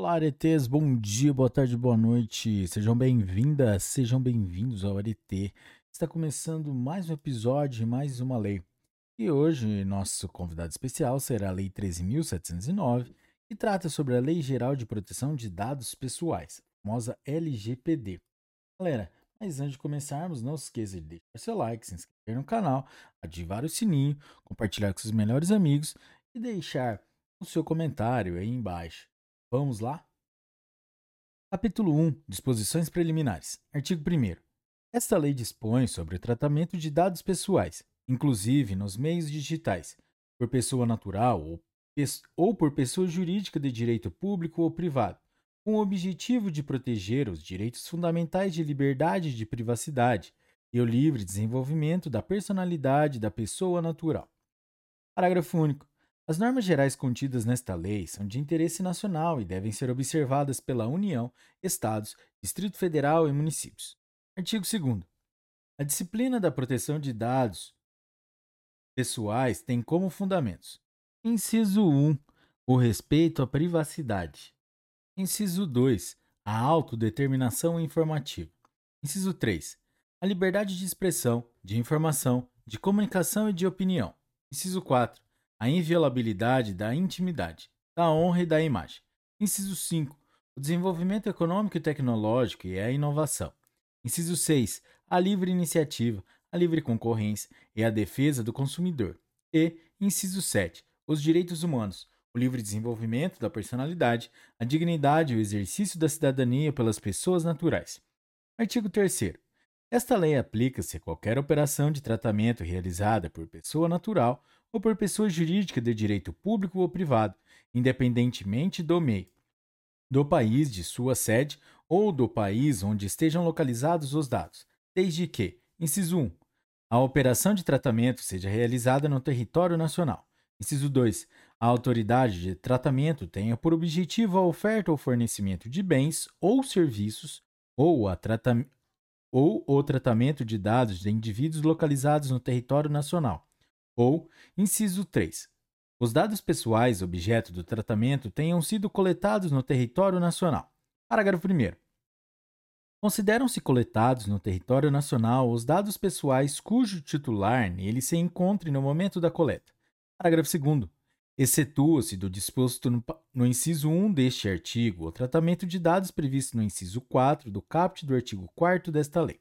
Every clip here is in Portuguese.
Olá, aretes, bom dia, boa tarde, boa noite. Sejam bem-vindas, sejam bem-vindos ao Arete. Está começando mais um episódio, mais uma lei. E hoje, nosso convidado especial será a Lei 13.709, que trata sobre a Lei Geral de Proteção de Dados Pessoais, famosa LGPD. Galera, mas antes de começarmos, não se esqueça de deixar seu like, se inscrever no canal, ativar o sininho, compartilhar com seus melhores amigos e deixar o seu comentário aí embaixo. Vamos lá? Capítulo 1 Disposições Preliminares. Artigo 1. Esta lei dispõe sobre o tratamento de dados pessoais, inclusive nos meios digitais, por pessoa natural ou, ou por pessoa jurídica de direito público ou privado, com o objetivo de proteger os direitos fundamentais de liberdade e de privacidade e o livre desenvolvimento da personalidade da pessoa natural. Parágrafo único. As normas gerais contidas nesta lei são de interesse nacional e devem ser observadas pela União, Estados, Distrito Federal e municípios. Artigo 2. A disciplina da proteção de dados pessoais tem como fundamentos: Inciso 1. O respeito à privacidade. Inciso 2. A autodeterminação informativa. Inciso 3. A liberdade de expressão, de informação, de comunicação e de opinião. Inciso 4. A inviolabilidade da intimidade, da honra e da imagem. Inciso 5. O desenvolvimento econômico e tecnológico e a inovação. Inciso 6. A livre iniciativa, a livre concorrência e a defesa do consumidor. E, inciso 7. Os direitos humanos, o livre desenvolvimento da personalidade, a dignidade e o exercício da cidadania pelas pessoas naturais. Artigo 3. Esta lei aplica-se a qualquer operação de tratamento realizada por pessoa natural ou por pessoa jurídica de direito público ou privado, independentemente do meio, do país de sua sede ou do país onde estejam localizados os dados, desde que, inciso 1, a operação de tratamento seja realizada no território nacional. Inciso 2. A autoridade de tratamento tenha por objetivo a oferta ou fornecimento de bens ou serviços ou, a trata ou o tratamento de dados de indivíduos localizados no território nacional. Ou, inciso 3. Os dados pessoais objeto do tratamento tenham sido coletados no território nacional. Parágrafo 1. Consideram-se coletados no território nacional os dados pessoais cujo titular nele se encontre no momento da coleta. Parágrafo 2. Excetua-se do disposto no, no, inciso 1 deste artigo o tratamento de dados previsto no inciso 4 do caput do artigo 4 desta lei.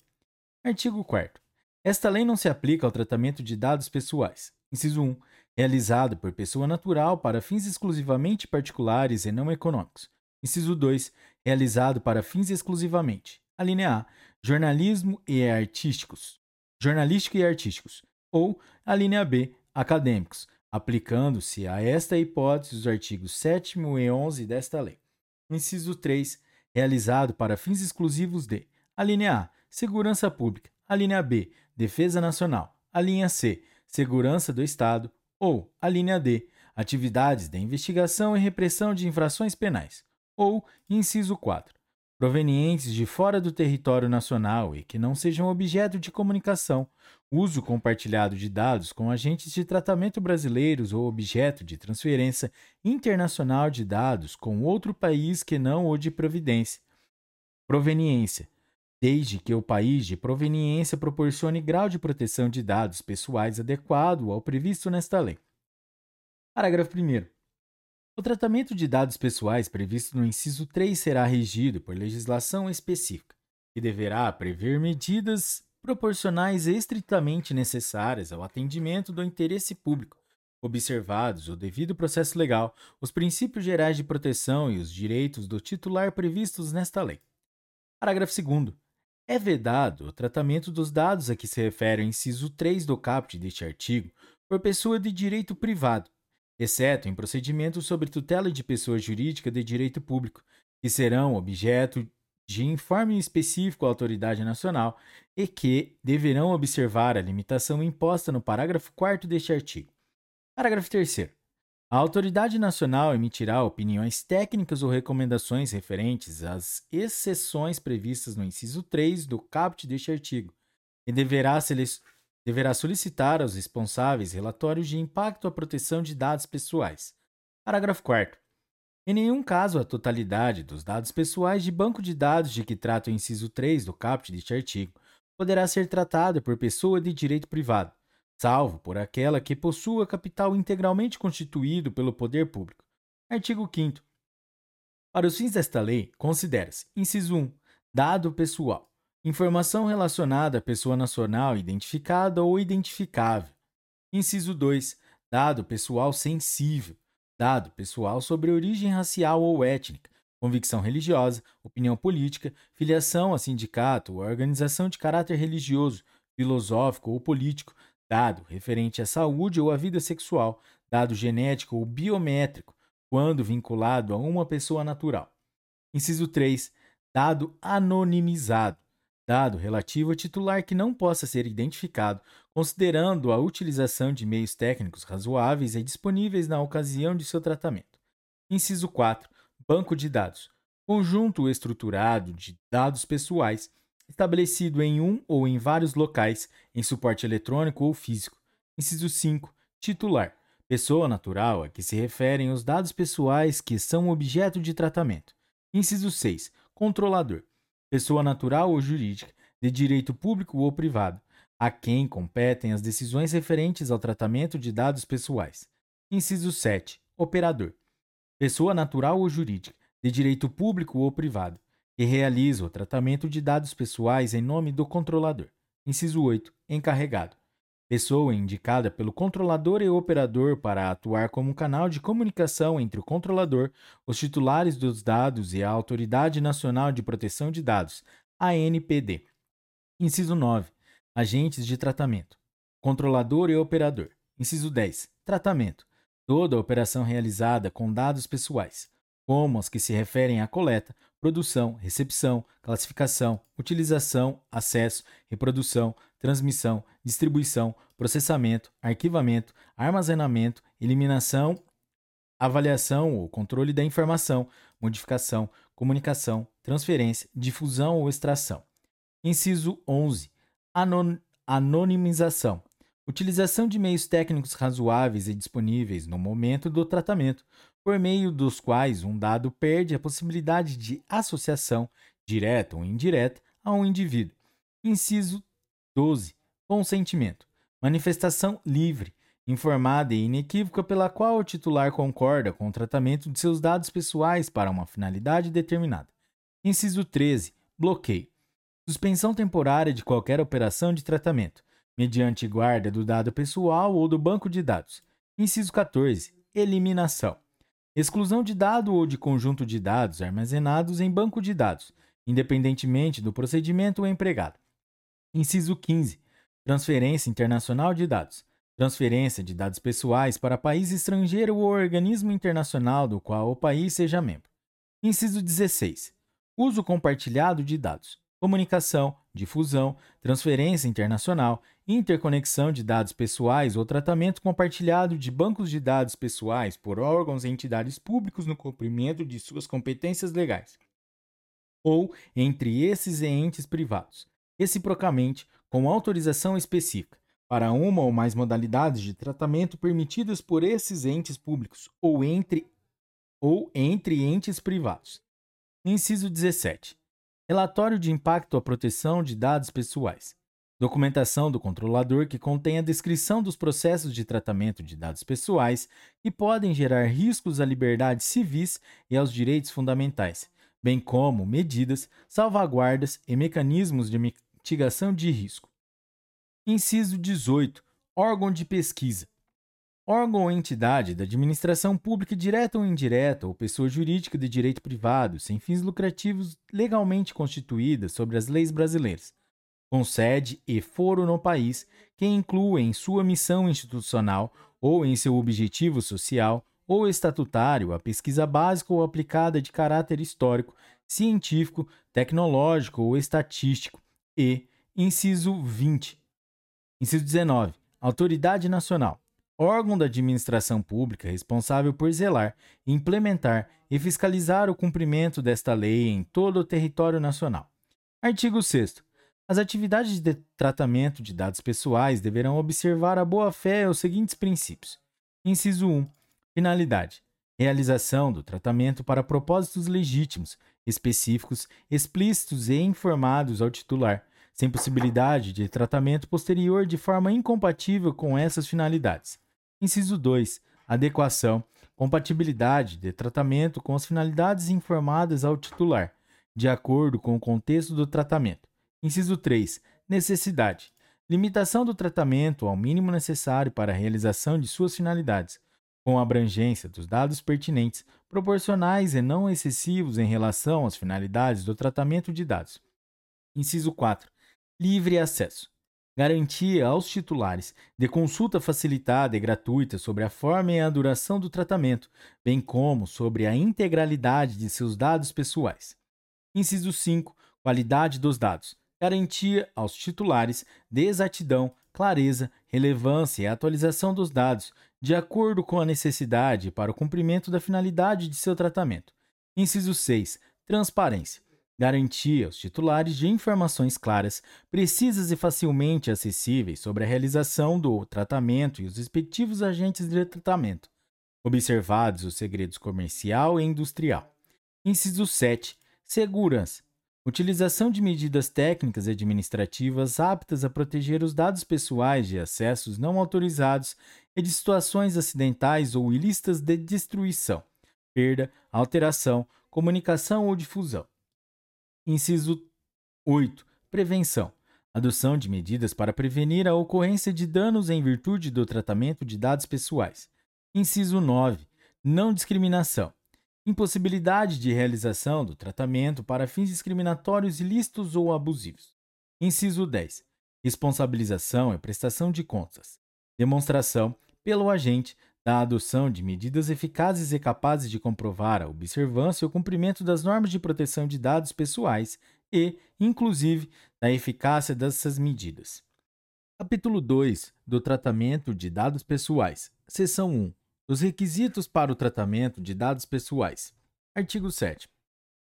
Artigo 4. Esta lei não se aplica ao tratamento de dados pessoais. Inciso 1. Realizado por pessoa natural para fins exclusivamente particulares e não econômicos. Inciso 2. Realizado para fins exclusivamente a linha A, jornalismo e artísticos, jornalístico e artísticos, ou a linha B, acadêmicos, aplicando-se a esta hipótese os artigos 7 e 11 desta lei. Inciso 3, realizado para fins exclusivos de a linha A, segurança pública, a linha B, defesa nacional, a linha C, segurança do Estado, ou a linha D, atividades de investigação e repressão de infrações penais, ou inciso 4, provenientes de fora do território nacional e que não sejam objeto de comunicação, uso compartilhado de dados com agentes de tratamento brasileiros ou objeto de transferência internacional de dados com outro país que não o de providência. Proveniência. Desde que o país de proveniência proporcione grau de proteção de dados pessoais adequado ao previsto nesta lei. Parágrafo 1. O tratamento de dados pessoais previsto no inciso 3 será regido por legislação específica, que deverá prever medidas proporcionais estritamente necessárias ao atendimento do interesse público, observados o devido processo legal, os princípios gerais de proteção e os direitos do titular previstos nesta lei. Parágrafo 2. É vedado o tratamento dos dados a que se refere o inciso 3 do caput deste artigo por pessoa de direito privado, exceto em procedimentos sobre tutela de pessoa jurídica de direito público, que serão objeto de informe específico à autoridade nacional e que deverão observar a limitação imposta no parágrafo 4 deste artigo. Parágrafo 3. A autoridade nacional emitirá opiniões técnicas ou recomendações referentes às exceções previstas no inciso 3 do caput deste artigo e deverá deverá solicitar aos responsáveis relatórios de impacto à proteção de dados pessoais. Parágrafo 4. Em nenhum caso a totalidade dos dados pessoais de banco de dados de que trata o inciso 3 do caput deste artigo poderá ser tratada por pessoa de direito privado, salvo por aquela que possua capital integralmente constituído pelo poder público. Artigo 5 Para os fins desta lei, considera-se, inciso 1, dado pessoal, informação relacionada à pessoa nacional identificada ou identificável. Inciso 2, dado pessoal sensível, dado pessoal sobre origem racial ou étnica, convicção religiosa, opinião política, filiação a sindicato ou organização de caráter religioso, filosófico ou político, dado referente à saúde ou à vida sexual, dado genético ou biométrico, quando vinculado a uma pessoa natural. Inciso 3. Dado anonimizado, dado relativo a titular que não possa ser identificado, considerando a utilização de meios técnicos razoáveis e disponíveis na ocasião de seu tratamento. Inciso 4. Banco de dados. Conjunto estruturado de dados pessoais, estabelecido em um ou em vários locais, em suporte eletrônico ou físico. Inciso 5. Titular. Pessoa natural a que se referem os dados pessoais que são objeto de tratamento. Inciso 6. Controlador. Pessoa natural ou jurídica, de direito público ou privado, a quem competem as decisões referentes ao tratamento de dados pessoais. Inciso 7. Operador. Pessoa natural ou jurídica, de direito público ou privado, que realiza o tratamento de dados pessoais em nome do controlador. Inciso 8. Encarregado. Pessoa indicada pelo controlador e operador para atuar como canal de comunicação entre o controlador, os titulares dos dados e a Autoridade Nacional de Proteção de Dados, ANPD. Inciso 9 Agentes de tratamento. Controlador e operador. Inciso 10. Tratamento. Toda operação realizada com dados pessoais, como as que se referem à coleta, produção, recepção, classificação, utilização, acesso, reprodução, transmissão, distribuição, processamento, arquivamento, armazenamento, eliminação, avaliação ou controle da informação, modificação, comunicação, transferência, difusão ou extração. Inciso 11 Anon anonimização. Utilização de meios técnicos razoáveis e disponíveis no momento do tratamento, por meio dos quais um dado perde a possibilidade de associação, direta ou indireta, a um indivíduo. Inciso 12. Consentimento. Manifestação livre, informada e inequívoca pela qual o titular concorda com o tratamento de seus dados pessoais para uma finalidade determinada. Inciso 13. Bloqueio suspensão temporária de qualquer operação de tratamento, mediante guarda do dado pessoal ou do banco de dados. Inciso 14. Eliminação. Exclusão de dado ou de conjunto de dados armazenados em banco de dados, independentemente do procedimento empregado. Inciso 15. Transferência internacional de dados. Transferência de dados pessoais para país estrangeiro ou organismo internacional do qual o país seja membro. Inciso 16. Uso compartilhado de dados comunicação, difusão, transferência internacional, interconexão de dados pessoais ou tratamento compartilhado de bancos de dados pessoais por órgãos e entidades públicos no cumprimento de suas competências legais, ou entre esses e entes privados, reciprocamente com autorização específica, para uma ou mais modalidades de tratamento permitidas por esses entes públicos ou entre ou entre entes privados. Inciso 17. Relatório de impacto à proteção de dados pessoais. Documentação do controlador que contém a descrição dos processos de tratamento de dados pessoais que podem gerar riscos à liberdade civis e aos direitos fundamentais, bem como medidas, salvaguardas e mecanismos de mitigação de risco. Inciso 18. Órgão de pesquisa órgão ou entidade da administração pública direta ou indireta ou pessoa jurídica de direito privado sem fins lucrativos legalmente constituída sobre as leis brasileiras, com sede e foro no país, que inclua em sua missão institucional ou em seu objetivo social ou estatutário a pesquisa básica ou aplicada de caráter histórico, científico, tecnológico ou estatístico e, inciso 20. Inciso 19. Autoridade Nacional órgão da administração pública responsável por zelar, implementar e fiscalizar o cumprimento desta lei em todo o território nacional. Artigo 6. As atividades de tratamento de dados pessoais deverão observar a boa-fé e os seguintes princípios. Inciso 1. Finalidade. realização do tratamento para propósitos legítimos, específicos, explícitos e informados ao titular, sem possibilidade de tratamento posterior de forma incompatível com essas finalidades. Inciso 2. Adequação, compatibilidade de tratamento com as finalidades informadas ao titular, de acordo com o contexto do tratamento. Inciso 3. Necessidade. Limitação do tratamento ao mínimo necessário para a realização de suas finalidades, com abrangência dos dados pertinentes, proporcionais e não excessivos em relação às finalidades do tratamento de dados. Inciso 4. Livre acesso. Garantia aos titulares de consulta facilitada e gratuita sobre a forma e a duração do tratamento, bem como sobre a integralidade de seus dados pessoais. Inciso 5. Qualidade dos dados. Garantia aos titulares de exatidão, clareza, relevância e atualização dos dados, de acordo com a necessidade para o cumprimento da finalidade de seu tratamento. Inciso 6. Transparência. Garantia aos titulares de informações claras, precisas e facilmente acessíveis sobre a realização do tratamento e os respectivos agentes de tratamento, observados os segredos comercial e industrial. Inciso 7. Segurança. Utilização de medidas técnicas e administrativas aptas a proteger os dados pessoais de acessos não autorizados e de situações acidentais ou ilícitas de destruição, perda, alteração, comunicação ou difusão. Inciso 8. Prevenção. Adoção de medidas para prevenir a ocorrência de danos em virtude do tratamento de dados pessoais. Inciso 9. Não discriminação. Impossibilidade de realização do tratamento para fins discriminatórios ilícitos ou abusivos. Inciso 10. Responsabilização e prestação de contas. Demonstração, pelo agente, da adoção de medidas eficazes e capazes de comprovar a observância e o cumprimento das normas de proteção de dados pessoais e, inclusive, da eficácia dessas medidas. Capítulo 2 do Tratamento de Dados Pessoais. Seção 1. Os requisitos para o tratamento de dados pessoais. Artigo 7.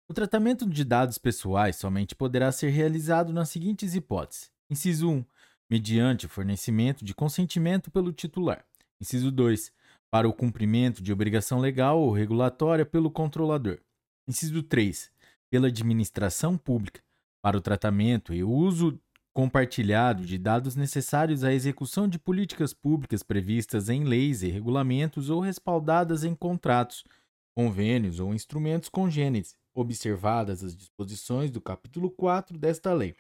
O tratamento de dados pessoais somente poderá ser realizado nas seguintes hipóteses: Inciso 1. Mediante fornecimento de consentimento pelo titular. Inciso 2 para o cumprimento de obrigação legal ou regulatória pelo controlador. Inciso 3. Pela administração pública, para o tratamento e uso compartilhado de dados necessários à execução de políticas públicas previstas em leis e regulamentos ou respaldadas em contratos, convênios ou instrumentos congêneres, observadas as disposições do capítulo 4 desta lei.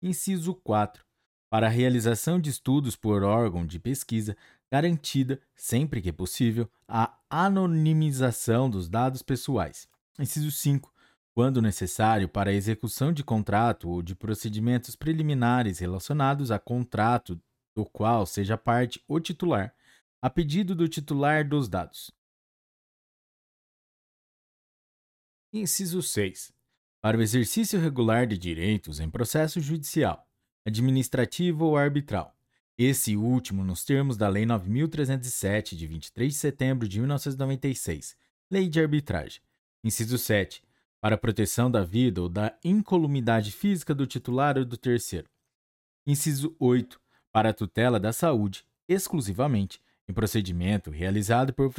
Inciso 4. Para a realização de estudos por órgão de pesquisa, garantida, sempre que possível, a anonimização dos dados pessoais. Inciso 5. Quando necessário para a execução de contrato ou de procedimentos preliminares relacionados a contrato do qual seja parte o titular, a pedido do titular dos dados. Inciso 6. Para o exercício regular de direitos em processo judicial, administrativo ou arbitral, esse último nos termos da Lei 9.307, de 23 de setembro de 1996, Lei de Arbitragem. Inciso 7. Para proteção da vida ou da incolumidade física do titular ou do terceiro. Inciso 8. Para a tutela da saúde, exclusivamente, em procedimento realizado por,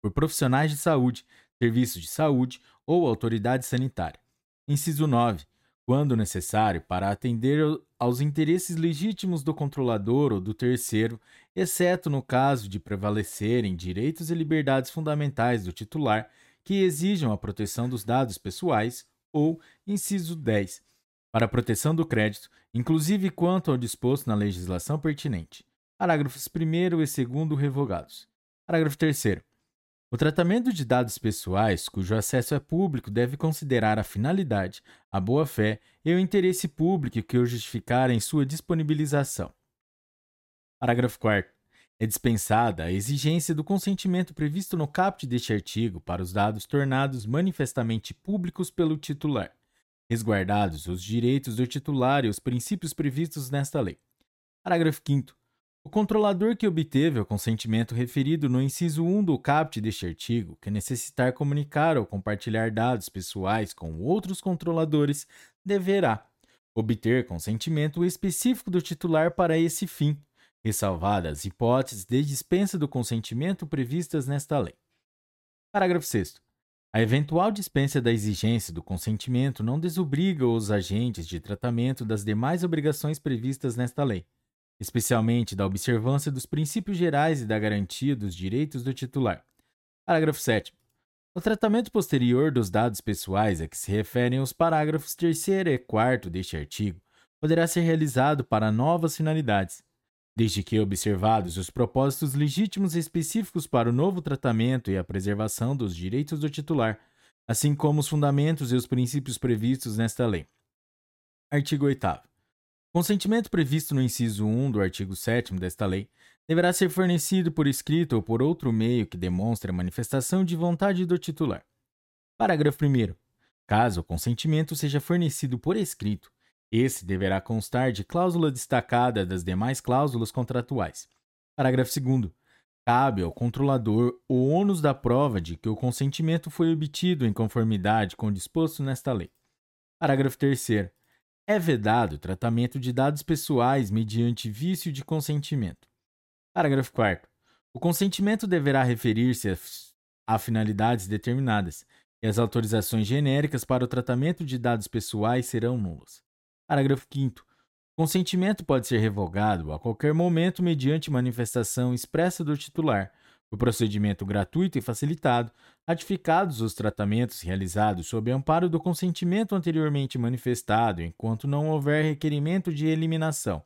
por profissionais de saúde, serviços de saúde ou autoridade sanitária. Inciso 9 quando necessário, para atender aos interesses legítimos do controlador ou do terceiro, exceto no caso de prevalecerem direitos e liberdades fundamentais do titular que exijam a proteção dos dados pessoais, ou, inciso 10, para a proteção do crédito, inclusive quanto ao disposto na legislação pertinente. Parágrafos 1 e 2 revogados. Parágrafo 3. O tratamento de dados pessoais, cujo acesso é público, deve considerar a finalidade, a boa-fé e o interesse público que o justificarem sua disponibilização. Parágrafo 4. É dispensada a exigência do consentimento previsto no caput deste artigo para os dados tornados manifestamente públicos pelo titular, resguardados os direitos do titular e os princípios previstos nesta lei. Parágrafo 5. O controlador que obteve o consentimento referido no inciso 1 do caput deste artigo, que necessitar comunicar ou compartilhar dados pessoais com outros controladores, deverá obter consentimento específico do titular para esse fim, ressalvadas hipóteses de dispensa do consentimento previstas nesta lei. Parágrafo 6. A eventual dispensa da exigência do consentimento não desobriga os agentes de tratamento das demais obrigações previstas nesta lei, especialmente da observância dos princípios gerais e da garantia dos direitos do titular. Parágrafo 7. O tratamento posterior dos dados pessoais a que se referem os parágrafos 3 e 4 deste artigo poderá ser realizado para novas finalidades, desde que observados os propósitos legítimos e específicos para o novo tratamento e a preservação dos direitos do titular, assim como os fundamentos e os princípios previstos nesta lei. Artigo 8. Consentimento previsto no inciso 1 do artigo 7 desta lei deverá ser fornecido por escrito ou por outro meio que demonstre a manifestação de vontade do titular. Parágrafo 1. Caso o consentimento seja fornecido por escrito, esse deverá constar de cláusula destacada das demais cláusulas contratuais. Parágrafo 2. Cabe ao controlador o ônus da prova de que o consentimento foi obtido em conformidade com o disposto nesta lei. Parágrafo 3. É vedado o tratamento de dados pessoais mediante vício de consentimento. Parágrafo 4. O consentimento deverá referir-se a, finalidades determinadas, e as autorizações genéricas para o tratamento de dados pessoais serão nulas. Parágrafo 5. O consentimento pode ser revogado a qualquer momento mediante manifestação expressa do titular, por procedimento gratuito e facilitado, ratificados os tratamentos realizados sob amparo do consentimento anteriormente manifestado, enquanto não houver requerimento de eliminação,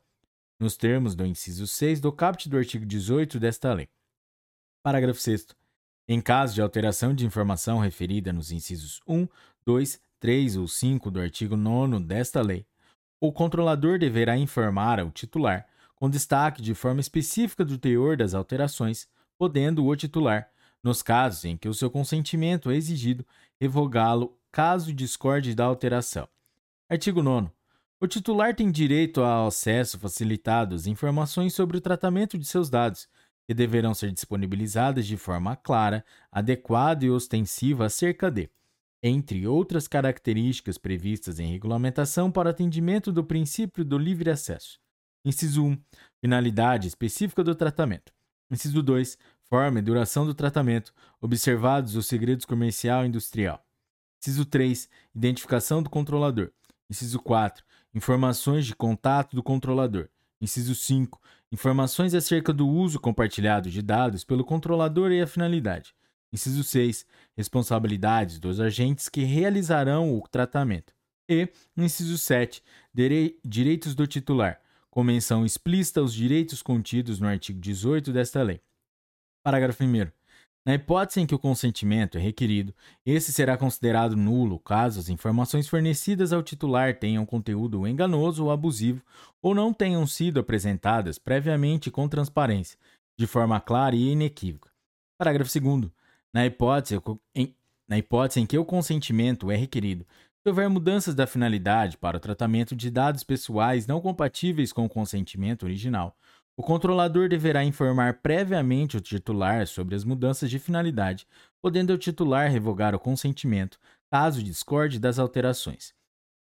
nos termos do inciso 6 do caput do artigo 18 desta lei. Parágrafo 6. Em caso de alteração de informação referida nos incisos 1, 2, 3 ou 5 do artigo 9 desta lei, o controlador deverá informar ao titular, com destaque de forma específica do teor das alterações, podendo o titular, nos casos em que o seu consentimento é exigido, revogá-lo caso discorde da alteração. Artigo 9. O titular tem direito ao acesso facilitado às informações sobre o tratamento de seus dados, que deverão ser disponibilizadas de forma clara, adequada e ostensiva acerca de, entre outras características previstas em regulamentação para atendimento do princípio do livre acesso. Inciso 1. Finalidade específica do tratamento. Inciso 2. Forma e duração do tratamento, observados os segredos comercial e industrial. Inciso 3. Identificação do controlador. Inciso 4. Informações de contato do controlador. Inciso 5. Informações acerca do uso compartilhado de dados pelo controlador e a finalidade. Inciso 6. Responsabilidades dos agentes que realizarão o tratamento. E, inciso 7. Direitos do titular, com menção explícita aos direitos contidos no artigo 18 desta lei. Parágrafo 1. Na hipótese em que o consentimento é requerido, esse será considerado nulo caso as informações fornecidas ao titular tenham conteúdo enganoso ou abusivo ou não tenham sido apresentadas previamente com transparência, de forma clara e inequívoca. Parágrafo 2. Na hipótese, em, na hipótese em que o consentimento é requerido, se houver mudanças da finalidade para o tratamento de dados pessoais não compatíveis com o consentimento original, o controlador deverá informar previamente o titular sobre as mudanças de finalidade, podendo o titular revogar o consentimento caso discorde das alterações.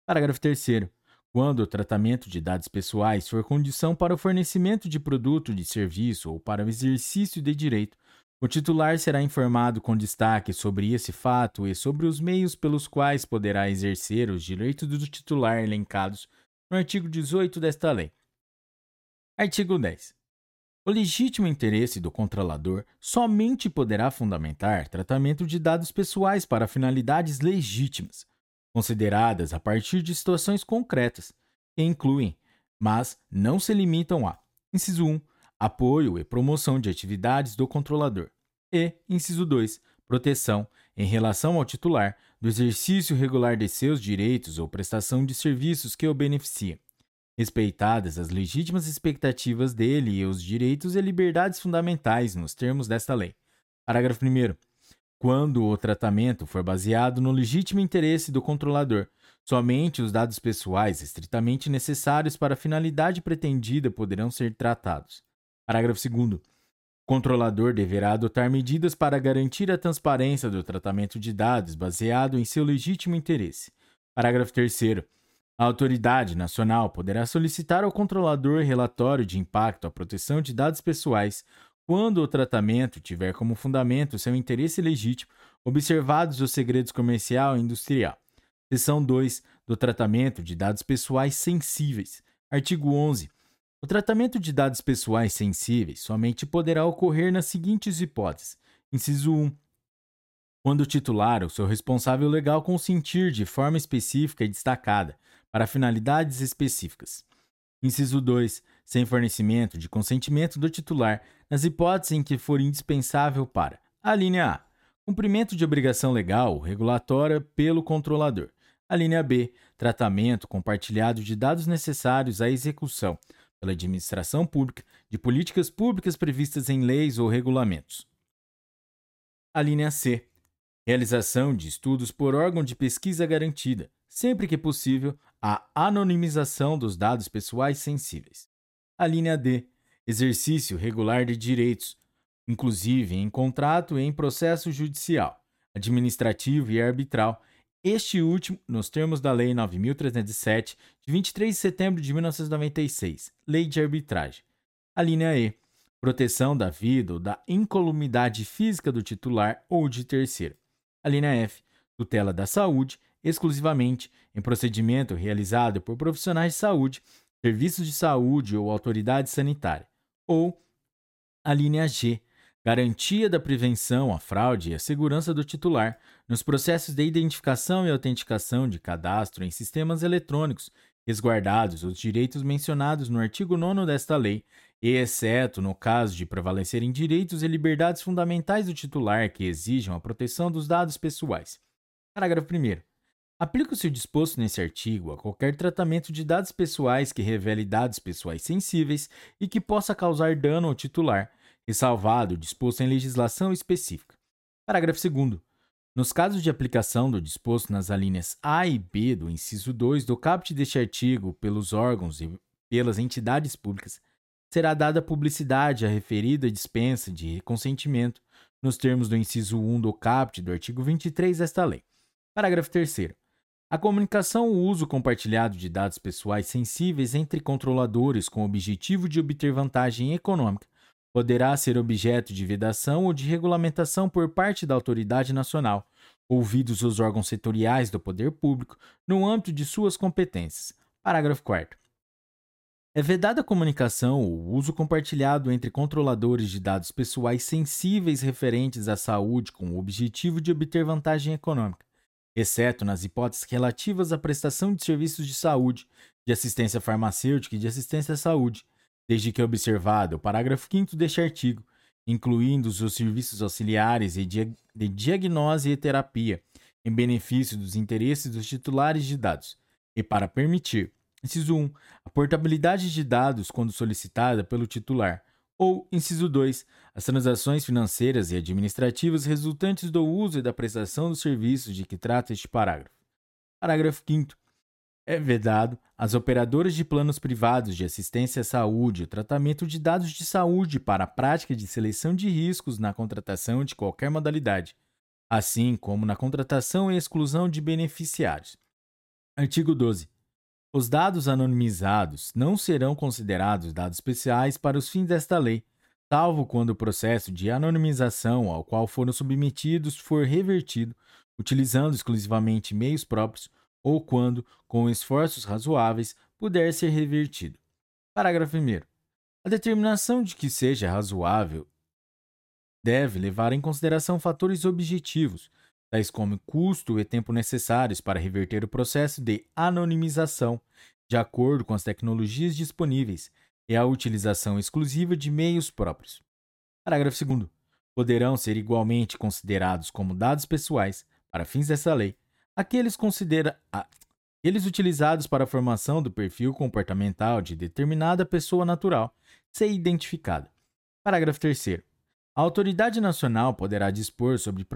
Parágrafo 3. Quando o tratamento de dados pessoais for condição para o fornecimento de produto, de serviço ou para o exercício de direito, o titular será informado com destaque sobre esse fato e sobre os meios pelos quais poderá exercer os direitos do titular elencados no artigo 18 desta lei. Artigo 10. O legítimo interesse do controlador somente poderá fundamentar tratamento de dados pessoais para finalidades legítimas, consideradas a partir de situações concretas, que incluem, mas não se limitam a: inciso 1, apoio e promoção de atividades do controlador, e, inciso 2, proteção, em relação ao titular, do exercício regular de seus direitos ou prestação de serviços que o beneficiam respeitadas as legítimas expectativas dele e os direitos e liberdades fundamentais nos termos desta lei. Parágrafo 1. Quando o tratamento for baseado no legítimo interesse do controlador, somente os dados pessoais estritamente necessários para a finalidade pretendida poderão ser tratados. Parágrafo 2. O controlador deverá adotar medidas para garantir a transparência do tratamento de dados baseado em seu legítimo interesse. Parágrafo 3. A autoridade nacional poderá solicitar ao controlador relatório de impacto à proteção de dados pessoais quando o tratamento tiver como fundamento seu interesse legítimo observados os segredos comercial e industrial. Seção 2 do Tratamento de Dados Pessoais Sensíveis. Artigo 11. O tratamento de dados pessoais sensíveis somente poderá ocorrer nas seguintes hipóteses: inciso 1. Quando o titular ou seu responsável legal consentir de forma específica e destacada para finalidades específicas. Inciso 2. Sem fornecimento de consentimento do titular, nas hipóteses em que for indispensável para: a linha A. Cumprimento de obrigação legal regulatória pelo controlador. A linha B. Tratamento compartilhado de dados necessários à execução, pela administração pública, de políticas públicas previstas em leis ou regulamentos. A linha C. Realização de estudos por órgão de pesquisa garantida, sempre que possível, a anonimização dos dados pessoais sensíveis. A linha D. Exercício regular de direitos, inclusive em contrato e em processo judicial, administrativo e arbitral, este último nos termos da Lei 9.307, de 23 de setembro de 1996, Lei de Arbitragem. A linha E. Proteção da vida ou da incolumidade física do titular ou de terceiro. A linha F. Tutela da saúde exclusivamente em procedimento realizado por profissionais de saúde, serviços de saúde ou autoridade sanitária. Ou a linha G, garantia da prevenção à fraude e à segurança do titular nos processos de identificação e autenticação de cadastro em sistemas eletrônicos, resguardados os direitos mencionados no artigo 9 desta lei, e exceto no caso de prevalecerem direitos e liberdades fundamentais do titular que exijam a proteção dos dados pessoais. Parágrafo 1. Aplica-se o disposto nesse artigo a qualquer tratamento de dados pessoais que revele dados pessoais sensíveis e que possa causar dano ao titular, ressalvado o disposto em legislação específica. Parágrafo 2. Nos casos de aplicação do disposto nas alíneas A e B do inciso 2 do caput deste artigo pelos órgãos e pelas entidades públicas, será dada publicidade à referida dispensa de consentimento nos termos do inciso 1 do caput do artigo 23 desta lei. Parágrafo 3 a comunicação ou uso compartilhado de dados pessoais sensíveis entre controladores com o objetivo de obter vantagem econômica poderá ser objeto de vedação ou de regulamentação por parte da autoridade nacional, ouvidos os órgãos setoriais do poder público no âmbito de suas competências. Parágrafo 4. É vedada a comunicação ou uso compartilhado entre controladores de dados pessoais sensíveis referentes à saúde com o objetivo de obter vantagem econômica exceto nas hipóteses relativas à prestação de serviços de saúde, de assistência farmacêutica e de assistência à saúde, desde que observado o parágrafo 5 deste artigo, incluindo os serviços auxiliares e de diagnose e terapia, em benefício dos interesses dos titulares de dados, e para permitir, inciso 1, a portabilidade de dados quando solicitada pelo titular, ou, inciso 2, as transações financeiras e administrativas resultantes do uso e da prestação dos serviços de que trata este parágrafo. Parágrafo 5. É vedado às operadoras de planos privados de assistência à saúde o tratamento de dados de saúde para a prática de seleção de riscos na contratação de qualquer modalidade, assim como na contratação e exclusão de beneficiários. Artigo 12. Os dados anonimizados não serão considerados dados especiais para os fins desta lei, salvo quando o processo de anonimização ao qual foram submetidos for revertido, utilizando exclusivamente meios próprios, ou quando, com esforços razoáveis, puder ser revertido. Parágrafo 1. A determinação de que seja razoável deve levar em consideração fatores objetivos, tais como custo e tempo necessários para reverter o processo de anonimização, de acordo com as tecnologias disponíveis, e a utilização exclusiva de meios próprios. Parágrafo 2. Poderão ser igualmente considerados como dados pessoais, para fins dessa lei, aqueles, considera aqueles utilizados para a formação do perfil comportamental de determinada pessoa natural ser identificada. Parágrafo 3. A autoridade nacional poderá dispor sobre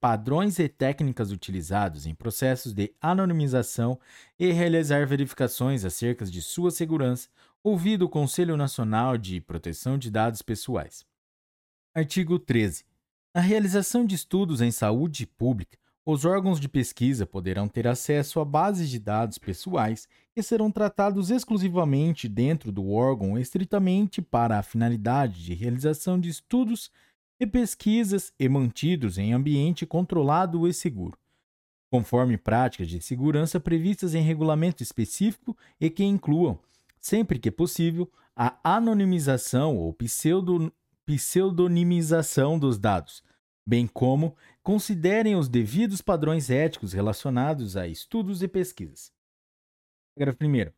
padrões e técnicas utilizados em processos de anonimização e realizar verificações acerca de sua segurança, ouvido o Conselho Nacional de Proteção de Dados Pessoais. Artigo 13. Na realização de estudos em saúde pública, os órgãos de pesquisa poderão ter acesso a bases de dados pessoais que serão tratados exclusivamente dentro do órgão estritamente para a finalidade de realização de estudos e pesquisas e mantidos em ambiente controlado e seguro, conforme práticas de segurança previstas em regulamento específico e que incluam, sempre que possível, a anonimização ou pseudo, pseudonimização dos dados, bem como considerem os devidos padrões éticos relacionados a estudos e pesquisas. Parágrafo 1.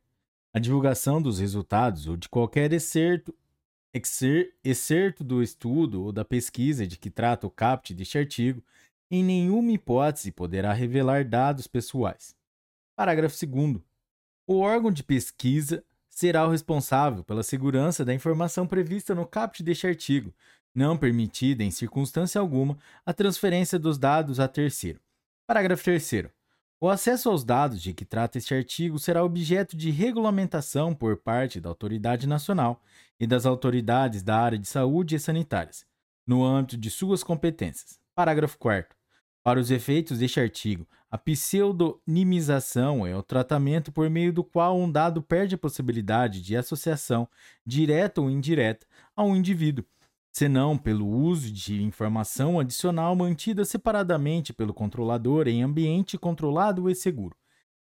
A divulgação dos resultados ou de qualquer excerto, excerto do estudo ou da pesquisa de que trata o caput deste artigo, em nenhuma hipótese poderá revelar dados pessoais. Parágrafo 2. O órgão de pesquisa será o responsável pela segurança da informação prevista no caput deste artigo, não permitida, em circunstância alguma, a transferência dos dados a terceiro. Parágrafo 3. O acesso aos dados de que trata este artigo será objeto de regulamentação por parte da Autoridade Nacional e das autoridades da área de saúde e sanitárias, no âmbito de suas competências. Parágrafo 4. Para os efeitos deste artigo, a pseudonimização é o tratamento por meio do qual um dado perde a possibilidade de associação, direta ou indireta, a um indivíduo, senão pelo uso de informação adicional mantida separadamente pelo controlador em ambiente controlado e seguro.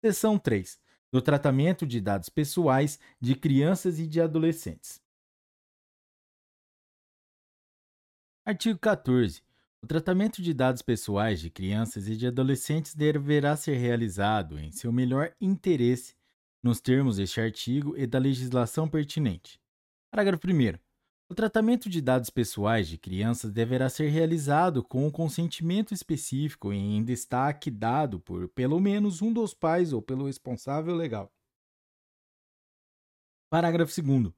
Seção 3. Do tratamento de dados pessoais de crianças e de adolescentes. Artigo 14. O tratamento de dados pessoais de crianças e de adolescentes deverá ser realizado em seu melhor interesse, nos termos deste artigo e da legislação pertinente. Parágrafo 1. O tratamento de dados pessoais de crianças deverá ser realizado com o consentimento específico e em destaque dado por pelo menos um dos pais ou pelo responsável legal. Parágrafo 2.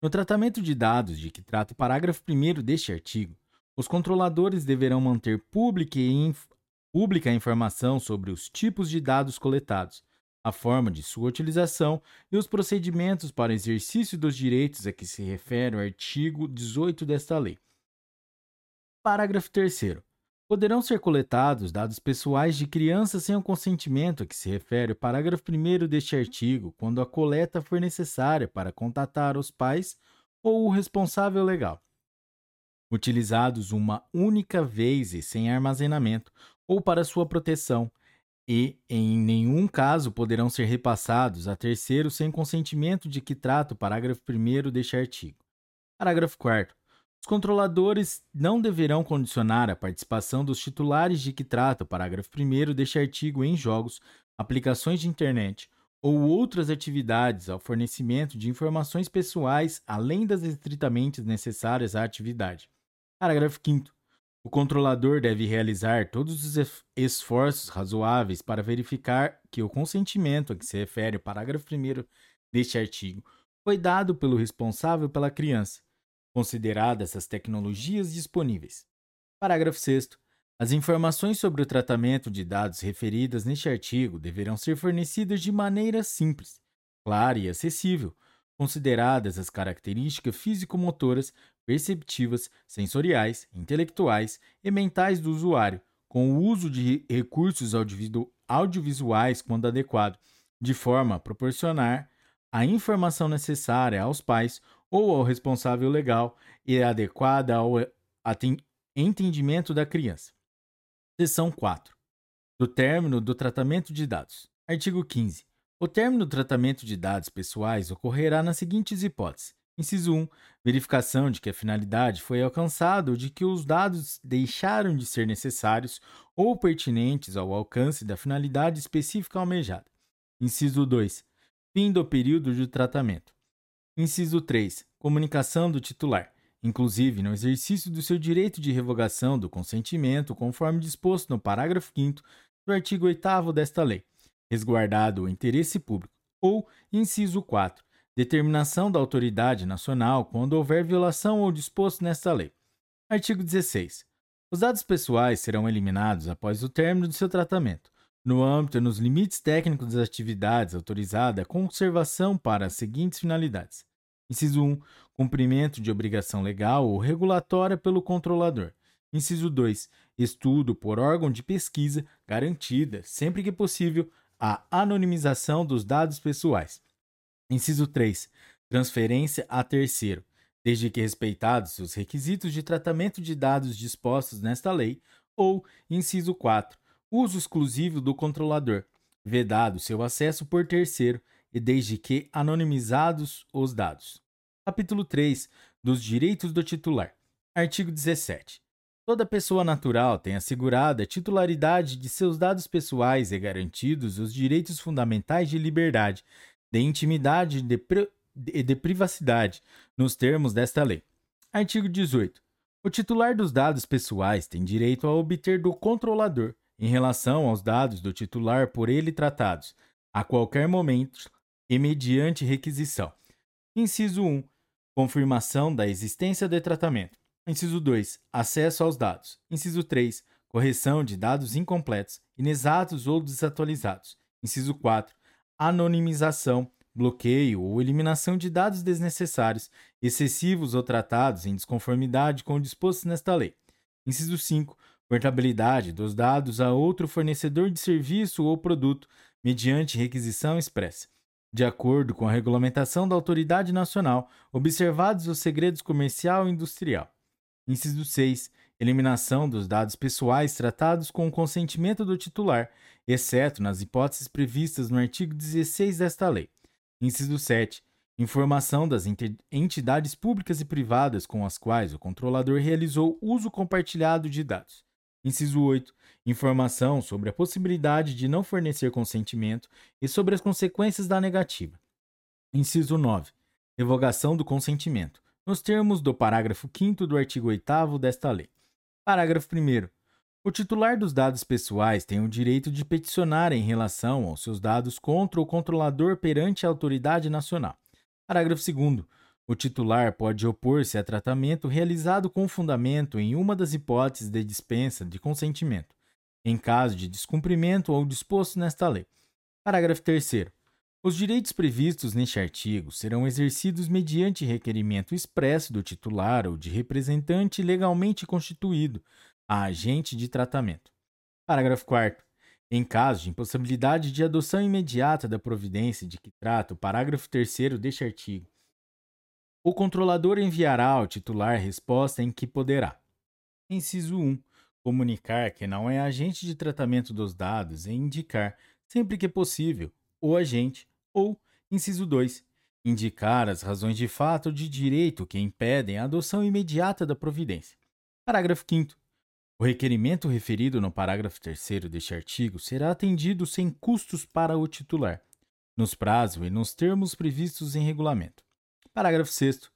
No tratamento de dados de que trata o parágrafo 1 deste artigo, os controladores deverão manter pública a informação sobre os tipos de dados coletados, a forma de sua utilização e os procedimentos para exercício dos direitos a que se refere o artigo 18 desta lei. Parágrafo 3. Poderão ser coletados dados pessoais de crianças sem o consentimento a que se refere o parágrafo 1 deste artigo, quando a coleta for necessária para contatar os pais ou o responsável legal. Utilizados uma única vez e sem armazenamento, ou para sua proteção, e, em nenhum caso, poderão ser repassados a terceiro sem consentimento de que trata o parágrafo 1 deste artigo. Parágrafo 4. Os controladores não deverão condicionar a participação dos titulares de que trata o parágrafo 1 deste artigo em jogos, aplicações de internet ou outras atividades ao fornecimento de informações pessoais além das estritamente necessárias à atividade. Parágrafo 5. O controlador deve realizar todos os esforços razoáveis para verificar que o consentimento a que se refere o parágrafo 1 deste artigo foi dado pelo responsável pela criança, consideradas as tecnologias disponíveis. Parágrafo 6. As informações sobre o tratamento de dados referidas neste artigo deverão ser fornecidas de maneira simples, clara e acessível, consideradas as características físico-motoras perceptivas, sensoriais, intelectuais e mentais do usuário, com o uso de recursos audiovisuais quando adequado, de forma a proporcionar a informação necessária aos pais ou ao responsável legal e adequada ao entendimento da criança. Seção 4. Do término do tratamento de dados. Artigo 15. O término do tratamento de dados pessoais ocorrerá nas seguintes hipóteses: Inciso 1. Verificação de que a finalidade foi alcançada ou de que os dados deixaram de ser necessários ou pertinentes ao alcance da finalidade específica almejada. Inciso 2. Fim do período de tratamento. Inciso 3. Comunicação do titular, inclusive no exercício do seu direito de revogação do consentimento, conforme disposto no parágrafo 5 do artigo 8 desta lei, resguardado o interesse público. Ou, inciso 4 Determinação da autoridade nacional quando houver violação ou disposto nesta lei. Artigo 16. Os dados pessoais serão eliminados após o término do seu tratamento, no âmbito e nos limites técnicos das atividades autorizadas a conservação para as seguintes finalidades. Inciso 1. Cumprimento de obrigação legal ou regulatória pelo controlador. Inciso 2. Estudo por órgão de pesquisa garantida, sempre que possível, a anonimização dos dados pessoais. Inciso 3. Transferência a terceiro. desde que respeitados os requisitos de tratamento de dados dispostos nesta lei, ou, inciso 4, uso exclusivo do controlador, vedado seu acesso por terceiro e desde que anonimizados os dados. Capítulo 3 dos direitos do titular. Artigo 17. Toda pessoa natural tem assegurada a titularidade de seus dados pessoais e garantidos os direitos fundamentais de liberdade, de intimidade e de, de, de privacidade, nos termos desta lei. Artigo 18. O titular dos dados pessoais tem direito a obter do controlador, em relação aos dados do titular por ele tratados, a qualquer momento e mediante requisição. Inciso 1. Confirmação da existência de tratamento. Inciso 2. Acesso aos dados. Inciso 3. Correção de dados incompletos, inexatos ou desatualizados. Inciso 4. Anonimização bloqueio ou eliminação de dados desnecessários, excessivos ou tratados em desconformidade com o disposto nesta lei. Inciso 5. Portabilidade dos dados a outro fornecedor de serviço ou produto, mediante requisição expressa. De acordo com a regulamentação da autoridade nacional, observados os segredos comercial e industrial. Inciso 6. Eliminação dos dados pessoais tratados com o consentimento do titular, exceto nas hipóteses previstas no artigo 16 desta lei. Inciso 7. Informação das entidades públicas e privadas com as quais o controlador realizou uso compartilhado de dados. Inciso 8. Informação sobre a possibilidade de não fornecer consentimento e sobre as consequências da negativa. Inciso 9. Revogação do consentimento, nos termos do parágrafo 5 do artigo 8 desta lei. Parágrafo 1. O titular dos dados pessoais tem o direito de peticionar em relação aos seus dados contra o controlador perante a autoridade nacional. Parágrafo 2. O titular pode opor-se a tratamento realizado com fundamento em uma das hipóteses de dispensa de consentimento, em caso de descumprimento ou disposto nesta lei. Parágrafo 3. Os direitos previstos neste artigo serão exercidos mediante requerimento expresso do titular ou de representante legalmente constituído, a agente de tratamento. Parágrafo 4. Em caso de impossibilidade de adoção imediata da providência de que trata o parágrafo 3 deste artigo, o controlador enviará ao titular resposta em que poderá. Inciso 1. Comunicar que não é agente de tratamento dos dados e indicar, sempre que possível, o agente, ou, inciso 2, indicar as razões de fato ou de direito que impedem a adoção imediata da providência. Parágrafo 5. O requerimento referido no parágrafo 3 deste artigo será atendido sem custos para o titular, nos prazos e nos termos previstos em regulamento. Parágrafo 6.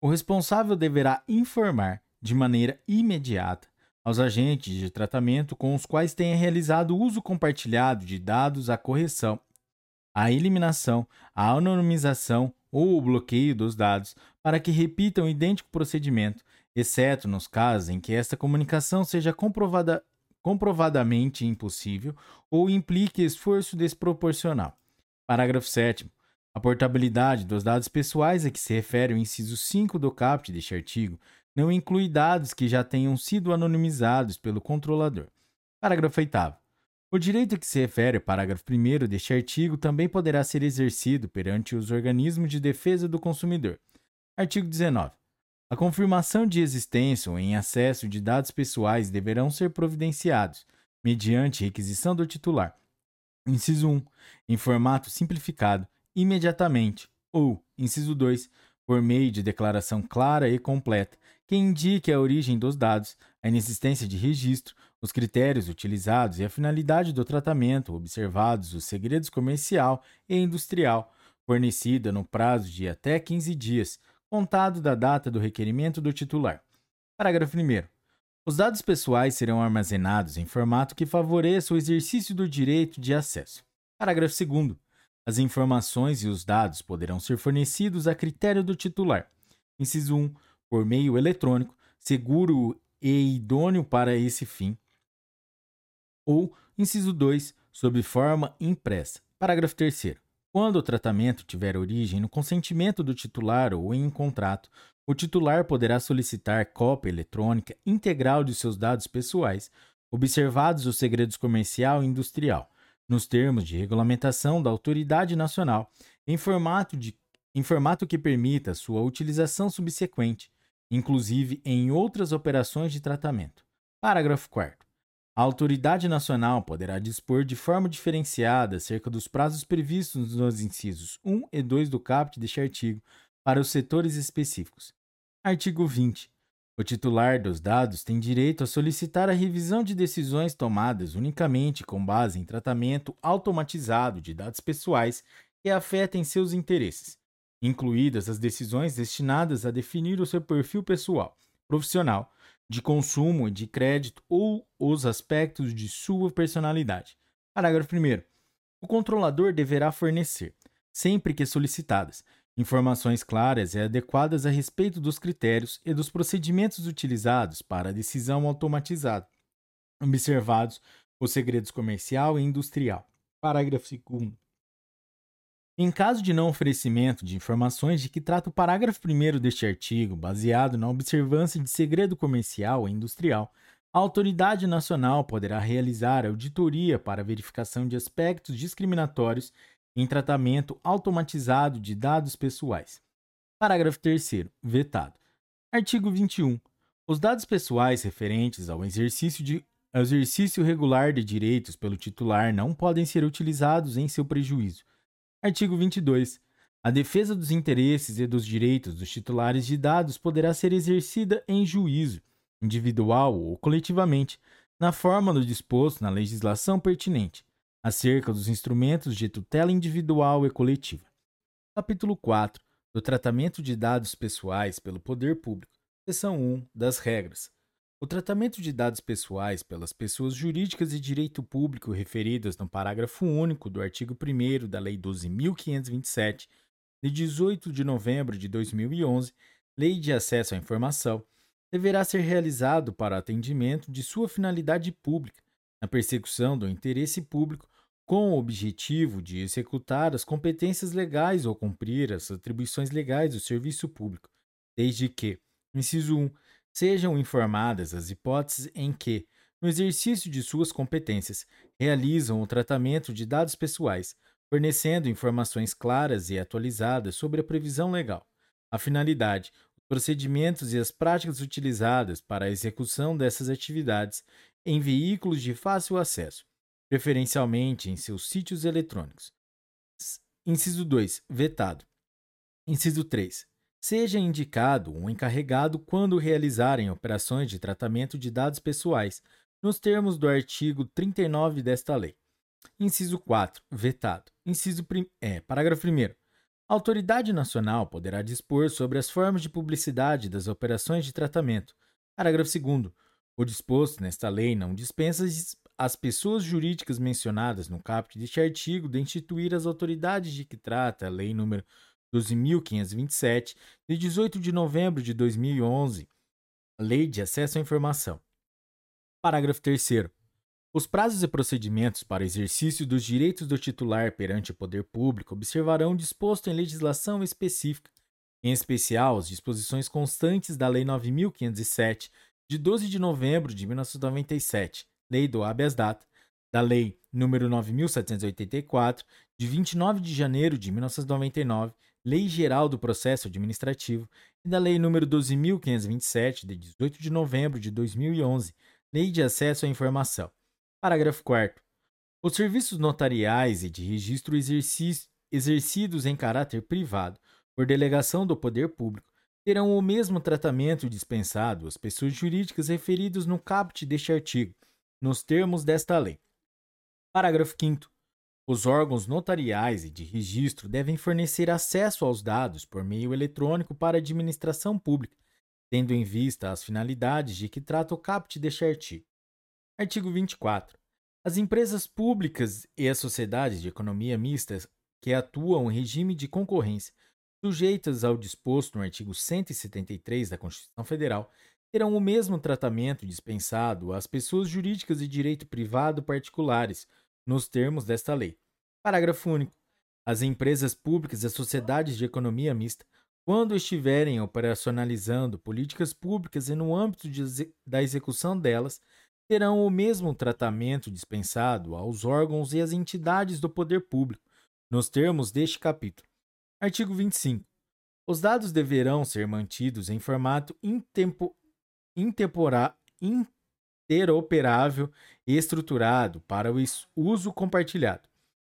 O responsável deverá informar, de maneira imediata, aos agentes de tratamento com os quais tenha realizado uso compartilhado de dados a correção, a eliminação, a anonimização ou o bloqueio dos dados para que repitam o idêntico procedimento exceto nos casos em que esta comunicação seja comprovada, comprovadamente impossível ou implique esforço desproporcional. Parágrafo 7. A portabilidade dos dados pessoais a que se refere o inciso 5 do caput deste artigo não inclui dados que já tenham sido anonimizados pelo controlador. Parágrafo 8. O direito que se refere o parágrafo 1 deste artigo também poderá ser exercido perante os organismos de defesa do consumidor. Artigo 19. A confirmação de existência ou em acesso de dados pessoais deverão ser providenciados, mediante requisição do titular. Inciso 1. Em formato simplificado, imediatamente, ou, inciso 2, por meio de declaração clara e completa, que indique a origem dos dados, a inexistência de registro, os critérios utilizados e a finalidade do tratamento, observados os segredos comercial e industrial, fornecida no prazo de até 15 dias, contado da data do requerimento do titular. Parágrafo 1. Os dados pessoais serão armazenados em formato que favoreça o exercício do direito de acesso. Parágrafo 2. As informações e os dados poderão ser fornecidos a critério do titular. Inciso 1. Por meio eletrônico, seguro e idôneo para esse fim. Ou, inciso 2, sob forma impressa. Parágrafo 3. Quando o tratamento tiver origem no consentimento do titular ou em contrato, o titular poderá solicitar cópia eletrônica integral de seus dados pessoais, observados os segredos comercial e industrial, nos termos de regulamentação da autoridade nacional, em formato, de, em formato que permita sua utilização subsequente, inclusive em outras operações de tratamento. Parágrafo 4. A autoridade nacional poderá dispor de forma diferenciada acerca dos prazos previstos nos incisos 1 e 2 do caput deste artigo para os setores específicos. Artigo 20. O titular dos dados tem direito a solicitar a revisão de decisões tomadas unicamente com base em tratamento automatizado de dados pessoais que afetem seus interesses, incluídas as decisões destinadas a definir o seu perfil pessoal, profissional, de consumo e de crédito ou os aspectos de sua personalidade. Parágrafo 1. O controlador deverá fornecer, sempre que solicitadas, informações claras e adequadas a respeito dos critérios e dos procedimentos utilizados para a decisão automatizada, observados os segredos comercial e industrial. Parágrafo 2. Em caso de não oferecimento de informações de que trata o parágrafo 1 deste artigo, baseado na observância de segredo comercial e industrial, a autoridade nacional poderá realizar auditoria para verificação de aspectos discriminatórios em tratamento automatizado de dados pessoais. Parágrafo 3. Vetado. Artigo 21. Os dados pessoais referentes ao exercício, de, exercício regular de direitos pelo titular não podem ser utilizados em seu prejuízo Artigo 22. A defesa dos interesses e dos direitos dos titulares de dados poderá ser exercida em juízo, individual ou coletivamente, na forma do disposto na legislação pertinente, acerca dos instrumentos de tutela individual e coletiva. Capítulo 4 do Tratamento de Dados Pessoais pelo Poder Público. Seção 1 das Regras. O tratamento de dados pessoais pelas pessoas jurídicas de direito público referidas no parágrafo único do artigo 1 da Lei 12.527, de 18 de novembro de 2011, Lei de Acesso à Informação, deverá ser realizado para atendimento de sua finalidade pública, na persecução do interesse público, com o objetivo de executar as competências legais ou cumprir as atribuições legais do serviço público, desde que, inciso 1, sejam informadas as hipóteses em que, no exercício de suas competências, realizam o tratamento de dados pessoais, fornecendo informações claras e atualizadas sobre a previsão legal, a finalidade, os procedimentos e as práticas utilizadas para a execução dessas atividades em veículos de fácil acesso, preferencialmente em seus sítios eletrônicos. Inciso 2. Vetado. Inciso 3 seja indicado um encarregado quando realizarem operações de tratamento de dados pessoais, nos termos do artigo 39 desta lei. Inciso 4. Vetado. Inciso é, parágrafo 1. A autoridade nacional poderá dispor sobre as formas de publicidade das operações de tratamento. Parágrafo 2. O disposto nesta lei não dispensa as pessoas jurídicas mencionadas no caput deste artigo de instituir as autoridades de que trata a Lei número 12.527, de 18 de novembro de 2011, Lei de Acesso à Informação. Parágrafo 3. Os prazos e procedimentos para exercício dos direitos do titular perante o poder público observarão disposto em legislação específica, em especial as disposições constantes da Lei 9.507, de 12 de novembro de 1997, Lei do habeas data, da Lei nº 9.784, de 29 de janeiro de 1999, Lei Geral do Processo Administrativo e da Lei nº 12.527, de 18 de novembro de 2011, Lei de Acesso à Informação. Parágrafo 4 Os serviços notariais e de registro exercidos em caráter privado por delegação do poder público terão o mesmo tratamento dispensado às pessoas jurídicas referidos no caput deste artigo, nos termos desta lei. Parágrafo 5 os órgãos notariais e de registro devem fornecer acesso aos dados por meio eletrônico para a administração pública, tendo em vista as finalidades de que trata o caput deste artigo. Artigo 24. As empresas públicas e as sociedades de economia mista que atuam em regime de concorrência, sujeitas ao disposto no artigo 173 da Constituição Federal, terão o mesmo tratamento dispensado às pessoas jurídicas de direito privado particulares nos termos desta lei. Parágrafo único. As empresas públicas e as sociedades de economia mista, quando estiverem operacionalizando políticas públicas e no âmbito de, da execução delas, terão o mesmo tratamento dispensado aos órgãos e às entidades do poder público, nos termos deste capítulo. Artigo 25. Os dados deverão ser mantidos em formato intempo, interoperável e estruturado para o uso compartilhado,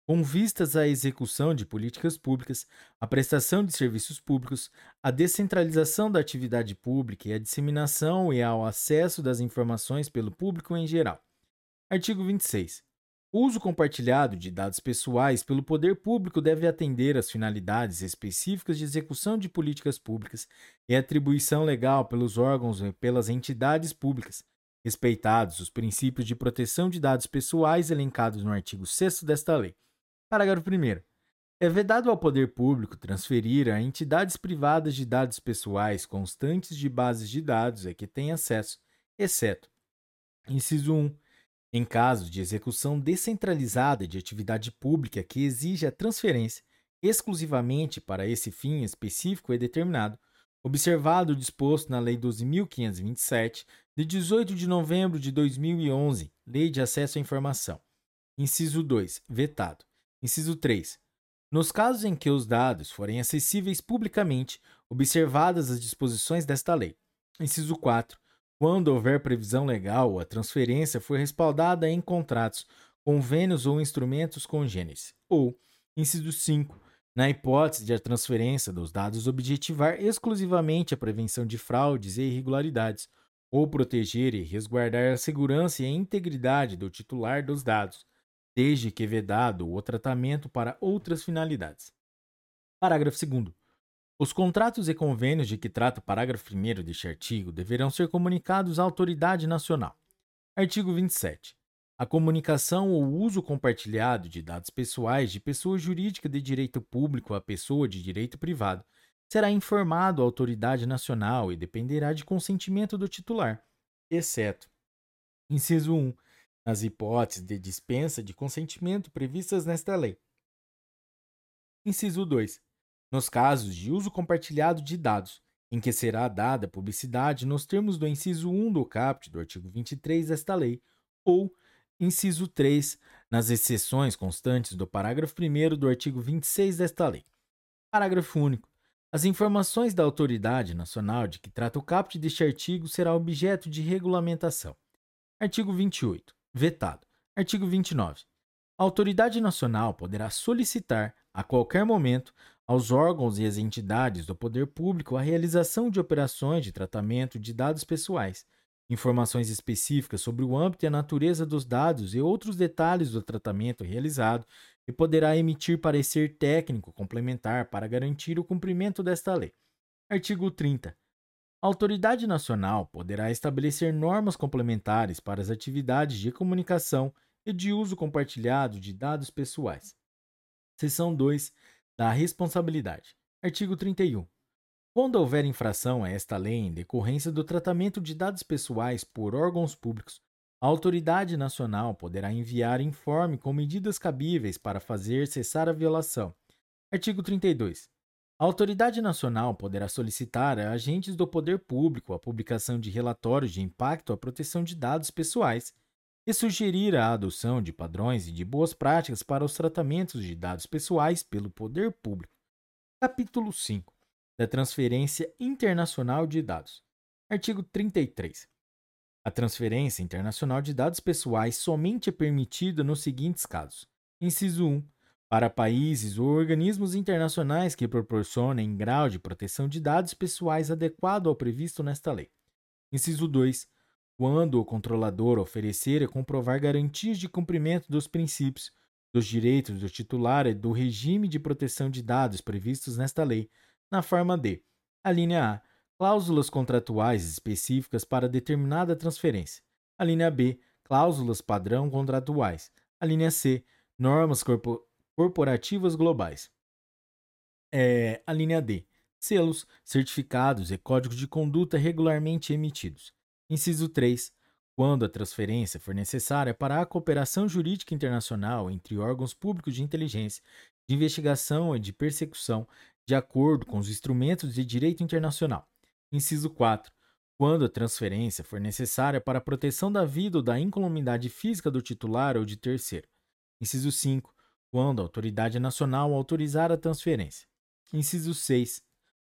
com vistas à execução de políticas públicas, à prestação de serviços públicos, à descentralização da atividade pública e à disseminação e ao acesso das informações pelo público em geral. Artigo 26. O uso compartilhado de dados pessoais pelo poder público deve atender às finalidades específicas de execução de políticas públicas e atribuição legal pelos órgãos e pelas entidades públicas, respeitados os princípios de proteção de dados pessoais elencados no artigo 6 desta lei. Parágrafo 1. É vedado ao poder público transferir a entidades privadas de dados pessoais constantes de bases de dados a que tem acesso, exceto: inciso 1 em caso de execução descentralizada de atividade pública que exige a transferência exclusivamente para esse fim específico e determinado, observado o disposto na Lei 12.527, de 18 de novembro de 2011, Lei de Acesso à Informação. Inciso 2. Vetado. Inciso 3. Nos casos em que os dados forem acessíveis publicamente, observadas as disposições desta lei. Inciso 4 quando houver previsão legal, a transferência for respaldada em contratos, convênios ou instrumentos congêneres. Ou, inciso 5, na hipótese de a transferência dos dados objetivar exclusivamente a prevenção de fraudes e irregularidades, ou proteger e resguardar a segurança e a integridade do titular dos dados, desde que vedado o tratamento para outras finalidades. Parágrafo 2. Os contratos e convênios de que trata o parágrafo 1 deste artigo deverão ser comunicados à autoridade nacional. Artigo 27. A comunicação ou uso compartilhado de dados pessoais de pessoa jurídica de direito público a pessoa de direito privado será informado à autoridade nacional e dependerá de consentimento do titular, exceto: inciso 1, nas hipóteses de dispensa de consentimento previstas nesta lei. Inciso 2 nos casos de uso compartilhado de dados, em que será dada publicidade nos termos do inciso 1 do caput do artigo 23 desta lei, ou inciso 3, nas exceções constantes do parágrafo 1 do artigo 26 desta lei. Parágrafo único. As informações da autoridade nacional de que trata o caput deste artigo será objeto de regulamentação. Artigo 28. Vetado. Artigo 29. A autoridade nacional poderá solicitar, a qualquer momento, aos órgãos e às entidades do poder público a realização de operações de tratamento de dados pessoais, informações específicas sobre o âmbito e a natureza dos dados e outros detalhes do tratamento realizado e poderá emitir parecer técnico complementar para garantir o cumprimento desta lei. Artigo 30. A autoridade nacional poderá estabelecer normas complementares para as atividades de comunicação e de uso compartilhado de dados pessoais. Seção 2 da responsabilidade. Artigo 31. Quando houver infração a esta lei em decorrência do tratamento de dados pessoais por órgãos públicos, a autoridade nacional poderá enviar informe com medidas cabíveis para fazer cessar a violação. Artigo 32. A autoridade nacional poderá solicitar a agentes do poder público a publicação de relatórios de impacto à proteção de dados pessoais e sugerir a adoção de padrões e de boas práticas para os tratamentos de dados pessoais pelo poder público. Capítulo 5 da Transferência Internacional de Dados. Artigo 33. A transferência internacional de dados pessoais somente é permitida nos seguintes casos: inciso 1, para países ou organismos internacionais que proporcionem grau de proteção de dados pessoais adequado ao previsto nesta lei. Inciso 2, quando o controlador oferecer e comprovar garantias de cumprimento dos princípios, dos direitos do titular e do regime de proteção de dados previstos nesta lei, na forma de: a linha A, cláusulas contratuais específicas para determinada transferência. A linha B, cláusulas padrão contratuais. A linha C, normas corpo corporativas globais. É, a linha D, selos, certificados e códigos de conduta regularmente emitidos. Inciso 3. Quando a transferência for necessária para a cooperação jurídica internacional entre órgãos públicos de inteligência, de investigação e de persecução, de acordo com os instrumentos de direito internacional. Inciso 4. Quando a transferência for necessária para a proteção da vida ou da incolumidade física do titular ou de terceiro. Inciso 5. Quando a autoridade nacional autorizar a transferência. Inciso 6.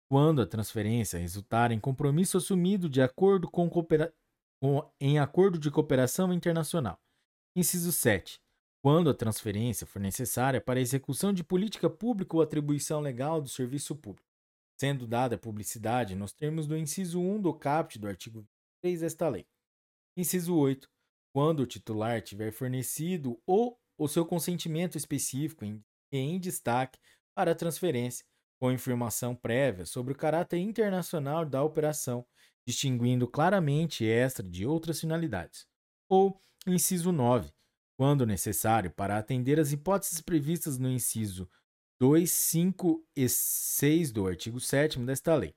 Quando a transferência resultar em compromisso assumido de acordo com, coopera... com... em acordo de cooperação internacional. Inciso 7. Quando a transferência for necessária para a execução de política pública ou atribuição legal do serviço público, sendo dada publicidade nos termos do inciso 1 do caput do artigo 3 desta lei. Inciso 8. Quando o titular tiver fornecido ou o seu consentimento específico em, em destaque para a transferência, com informação prévia sobre o caráter internacional da operação, distinguindo claramente esta de outras finalidades. Ou, inciso 9, quando necessário, para atender às hipóteses previstas no inciso 2, 5 e 6 do artigo 7 desta lei.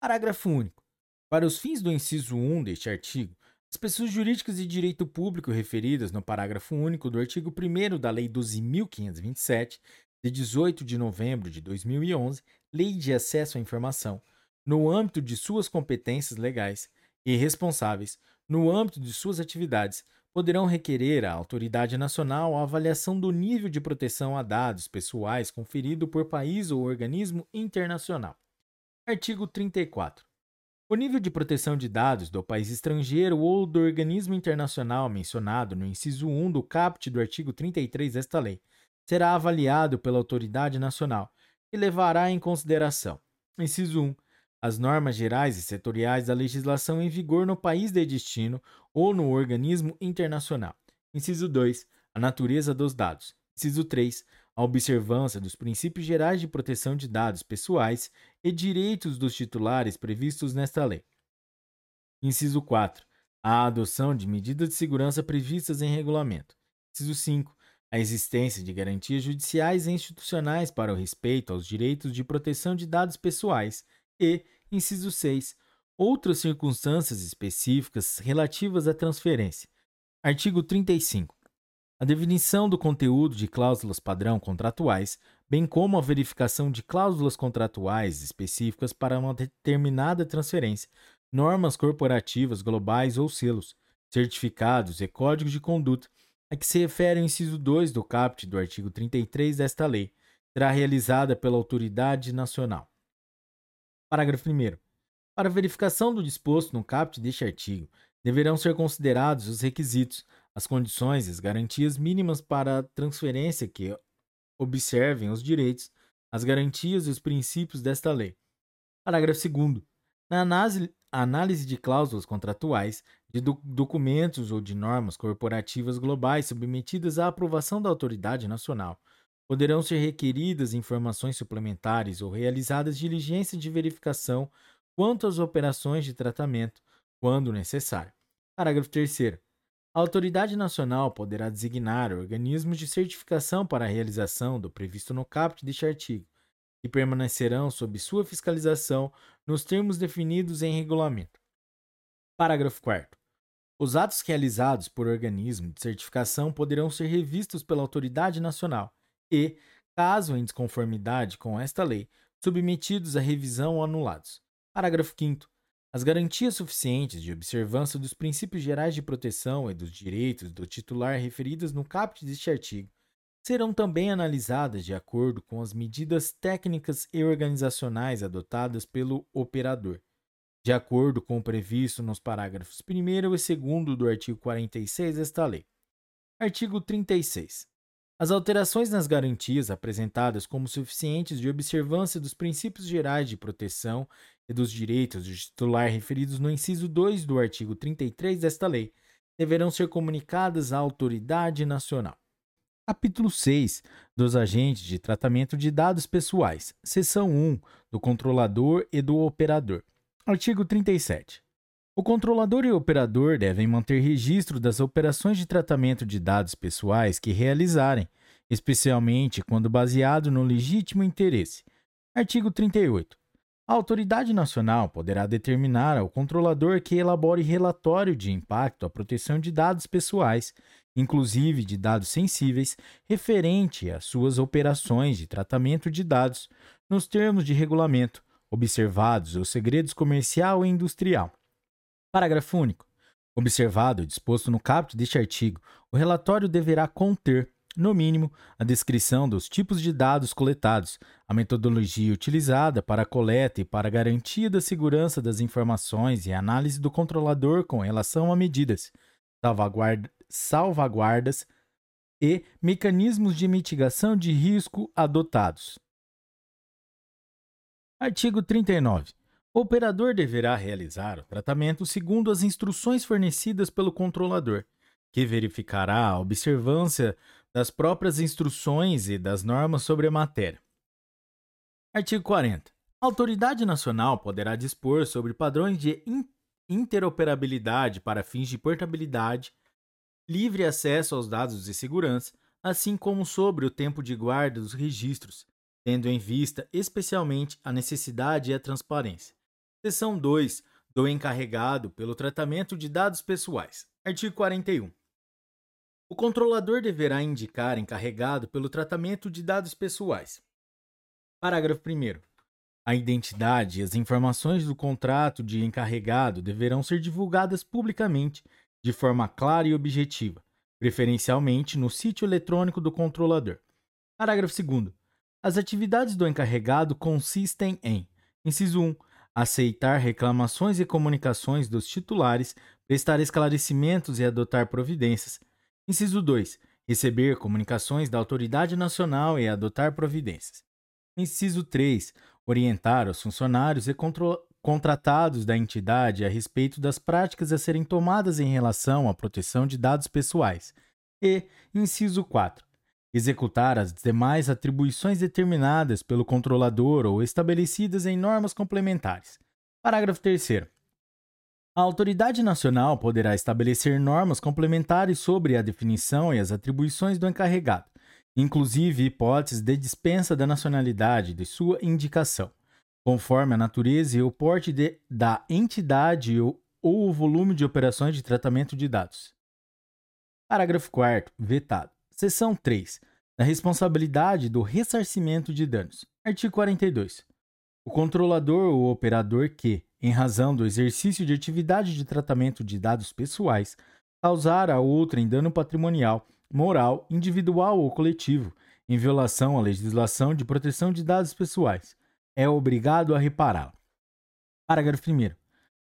Parágrafo único. Para os fins do inciso 1 deste artigo, as pessoas jurídicas de direito público referidas no parágrafo único do artigo 1 da Lei 12.527, de 18 de novembro de 2011, Lei de Acesso à Informação, no âmbito de suas competências legais e responsáveis, no âmbito de suas atividades, poderão requerer à autoridade nacional a avaliação do nível de proteção a dados pessoais conferido por país ou organismo internacional. Artigo 34. O nível de proteção de dados do país estrangeiro ou do organismo internacional mencionado no inciso 1 do caput do artigo 33 desta lei será avaliado pela autoridade nacional e levará em consideração: inciso 1 as normas gerais e setoriais da legislação em vigor no país de destino ou no organismo internacional. Inciso 2. A natureza dos dados. Inciso 3 a observância dos princípios gerais de proteção de dados pessoais e direitos dos titulares previstos nesta lei. Inciso 4. A adoção de medidas de segurança previstas em regulamento. Inciso 5. A existência de garantias judiciais e institucionais para o respeito aos direitos de proteção de dados pessoais. E, inciso 6. Outras circunstâncias específicas relativas à transferência. Artigo 35 a definição do conteúdo de cláusulas padrão contratuais, bem como a verificação de cláusulas contratuais específicas para uma determinada transferência, normas corporativas globais ou selos, certificados e códigos de conduta, a que se refere o inciso 2 do caput do artigo 33 desta lei, será realizada pela autoridade nacional. Parágrafo 1. Para verificação do disposto no caput deste artigo, deverão ser considerados os requisitos, as condições e as garantias mínimas para a transferência que observem os direitos, as garantias e os princípios desta lei. Parágrafo 2. Na análise de cláusulas contratuais, de do documentos ou de normas corporativas globais submetidas à aprovação da autoridade nacional, poderão ser requeridas informações suplementares ou realizadas diligências de verificação quanto às operações de tratamento, quando necessário. Parágrafo 3. A autoridade nacional poderá designar organismos de certificação para a realização do previsto no caput deste artigo, que permanecerão sob sua fiscalização nos termos definidos em regulamento. Parágrafo 4. Os atos realizados por organismo de certificação poderão ser revistos pela autoridade nacional e, caso em desconformidade com esta lei, submetidos à revisão ou anulados. Parágrafo 5. As garantias suficientes de observância dos princípios gerais de proteção e dos direitos do titular referidas no caput deste artigo serão também analisadas de acordo com as medidas técnicas e organizacionais adotadas pelo operador, de acordo com o previsto nos parágrafos 1 e 2 do artigo 46 desta lei. Artigo 36. As alterações nas garantias apresentadas como suficientes de observância dos princípios gerais de proteção e dos direitos do titular referidos no inciso 2 do artigo 33 desta lei deverão ser comunicadas à autoridade nacional. Capítulo 6 dos agentes de tratamento de dados pessoais, seção 1 do controlador e do operador. Artigo 37. O controlador e o operador devem manter registro das operações de tratamento de dados pessoais que realizarem, especialmente quando baseado no legítimo interesse. Artigo 38. A autoridade nacional poderá determinar ao controlador que elabore relatório de impacto à proteção de dados pessoais, inclusive de dados sensíveis, referente às suas operações de tratamento de dados, nos termos de regulamento, observados os segredos comercial e industrial. Parágrafo único. Observado o disposto no caput deste artigo, o relatório deverá conter, no mínimo, a descrição dos tipos de dados coletados, a metodologia utilizada para a coleta e para a garantia da segurança das informações e análise do controlador com relação a medidas, salvaguarda, salvaguardas e mecanismos de mitigação de risco adotados. Artigo 39. O operador deverá realizar o tratamento segundo as instruções fornecidas pelo controlador, que verificará a observância das próprias instruções e das normas sobre a matéria. Artigo 40. A autoridade nacional poderá dispor sobre padrões de interoperabilidade para fins de portabilidade, livre acesso aos dados de segurança, assim como sobre o tempo de guarda dos registros, tendo em vista especialmente a necessidade e a transparência. Seção 2 do encarregado pelo tratamento de dados pessoais. Artigo 41. O controlador deverá indicar encarregado pelo tratamento de dados pessoais. Parágrafo 1. A identidade e as informações do contrato de encarregado deverão ser divulgadas publicamente, de forma clara e objetiva, preferencialmente no sítio eletrônico do controlador. Parágrafo 2. As atividades do encarregado consistem em: inciso 1 aceitar reclamações e comunicações dos titulares, prestar esclarecimentos e adotar providências. Inciso 2. Receber comunicações da autoridade nacional e adotar providências. Inciso 3. Orientar os funcionários e contratados da entidade a respeito das práticas a serem tomadas em relação à proteção de dados pessoais. E, inciso 4 executar as demais atribuições determinadas pelo controlador ou estabelecidas em normas complementares. Parágrafo 3. A autoridade nacional poderá estabelecer normas complementares sobre a definição e as atribuições do encarregado, inclusive hipóteses de dispensa da nacionalidade de sua indicação, conforme a natureza e o porte de, da entidade ou, ou o volume de operações de tratamento de dados. Parágrafo 4. Vetado. Seção 3. Da responsabilidade do ressarcimento de danos. Artigo 42. O controlador ou operador que, em razão do exercício de atividade de tratamento de dados pessoais, causar a outrem dano patrimonial, moral, individual ou coletivo, em violação à legislação de proteção de dados pessoais, é obrigado a repará-la. Parágrafo 1.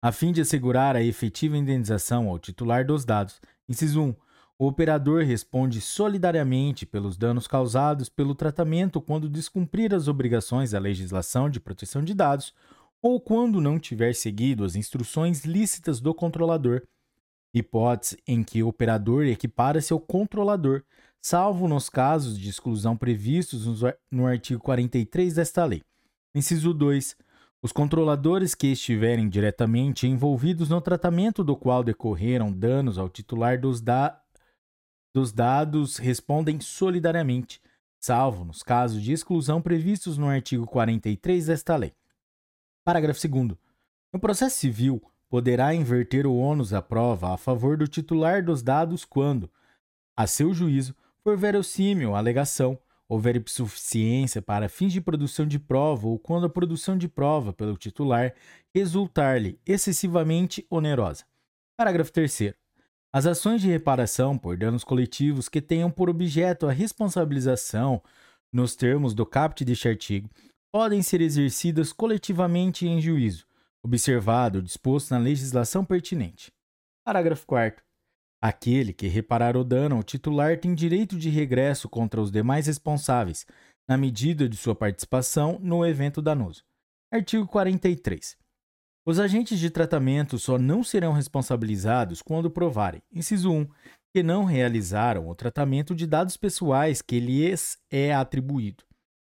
A fim de assegurar a efetiva indenização ao titular dos dados, inciso 1, o operador responde solidariamente pelos danos causados pelo tratamento quando descumprir as obrigações da legislação de proteção de dados ou quando não tiver seguido as instruções lícitas do controlador, hipótese em que o operador equipara-se ao controlador, salvo nos casos de exclusão previstos no artigo 43 desta lei. Inciso 2. Os controladores que estiverem diretamente envolvidos no tratamento do qual decorreram danos ao titular dos, da dos dados respondem solidariamente, salvo nos casos de exclusão previstos no artigo 43 desta lei. Parágrafo 2. No processo civil, poderá inverter o ônus da prova a favor do titular dos dados quando, a seu juízo, for verossímil a alegação, houver suficiência para fins de produção de prova ou quando a produção de prova pelo titular resultar-lhe excessivamente onerosa. Parágrafo 3. As ações de reparação por danos coletivos que tenham por objeto a responsabilização, nos termos do caput deste artigo, podem ser exercidas coletivamente em juízo, observado o disposto na legislação pertinente. Parágrafo 4. Aquele que reparar o dano ao titular tem direito de regresso contra os demais responsáveis, na medida de sua participação no evento danoso. Artigo 43. Os agentes de tratamento só não serão responsabilizados quando provarem, inciso 1, que não realizaram o tratamento de dados pessoais que lhes é atribuído.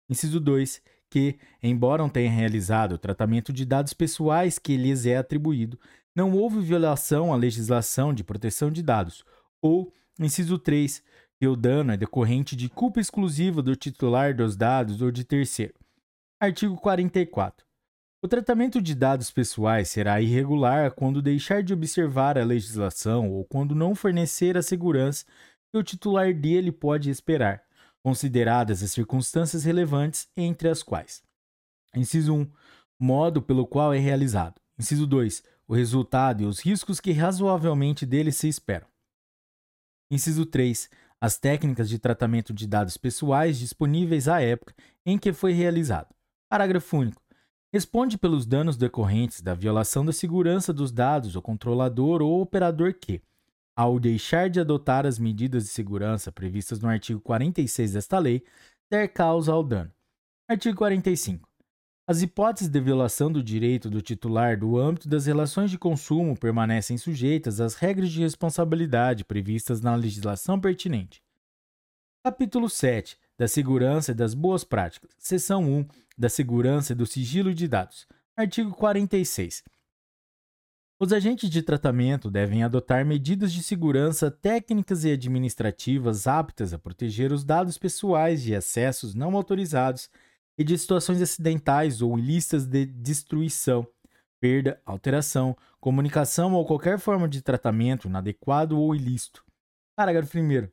Inciso 2, que, embora tenham realizado o tratamento de dados pessoais que lhes é atribuído, não houve violação à legislação de proteção de dados. Ou, inciso 3, que o dano é decorrente de culpa exclusiva do titular dos dados ou de terceiro. Artigo 44. O tratamento de dados pessoais será irregular quando deixar de observar a legislação ou quando não fornecer a segurança que o titular dele pode esperar, consideradas as circunstâncias relevantes, entre as quais: Inciso 1. Modo pelo qual é realizado. Inciso 2. O resultado e os riscos que razoavelmente dele se esperam. Inciso 3. as técnicas de tratamento de dados pessoais disponíveis à época em que foi realizado. Parágrafo único. Responde pelos danos decorrentes da violação da segurança dos dados o controlador ou operador que, ao deixar de adotar as medidas de segurança previstas no artigo 46 desta lei, der causa ao dano. Artigo 45. As hipóteses de violação do direito do titular do âmbito das relações de consumo permanecem sujeitas às regras de responsabilidade previstas na legislação pertinente. Capítulo 7 da Segurança e das Boas Práticas. Seção 1 da Segurança e do Sigilo de Dados. Artigo 46. Os agentes de tratamento devem adotar medidas de segurança técnicas e administrativas aptas a proteger os dados pessoais de acessos não autorizados e de situações acidentais ou ilícitas de destruição, perda, alteração, comunicação ou qualquer forma de tratamento inadequado ou ilícito. Parágrafo 1.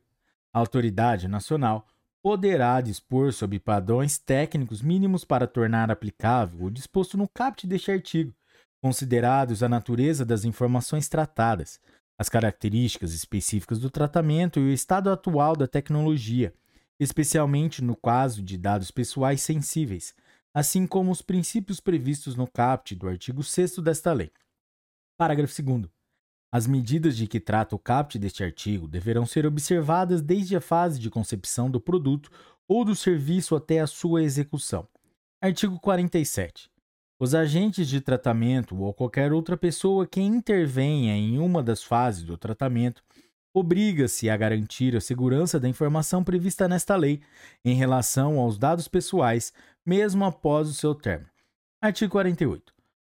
A autoridade nacional poderá dispor sobre padrões técnicos mínimos para tornar aplicável o disposto no caput deste artigo, considerados a natureza das informações tratadas, as características específicas do tratamento e o estado atual da tecnologia, especialmente no caso de dados pessoais sensíveis, assim como os princípios previstos no caput do artigo 6 desta lei. Parágrafo 2. As medidas de que trata o caput deste artigo deverão ser observadas desde a fase de concepção do produto ou do serviço até a sua execução. Artigo 47. Os agentes de tratamento ou qualquer outra pessoa que intervenha em uma das fases do tratamento obriga-se a garantir a segurança da informação prevista nesta lei em relação aos dados pessoais, mesmo após o seu término. Artigo 48.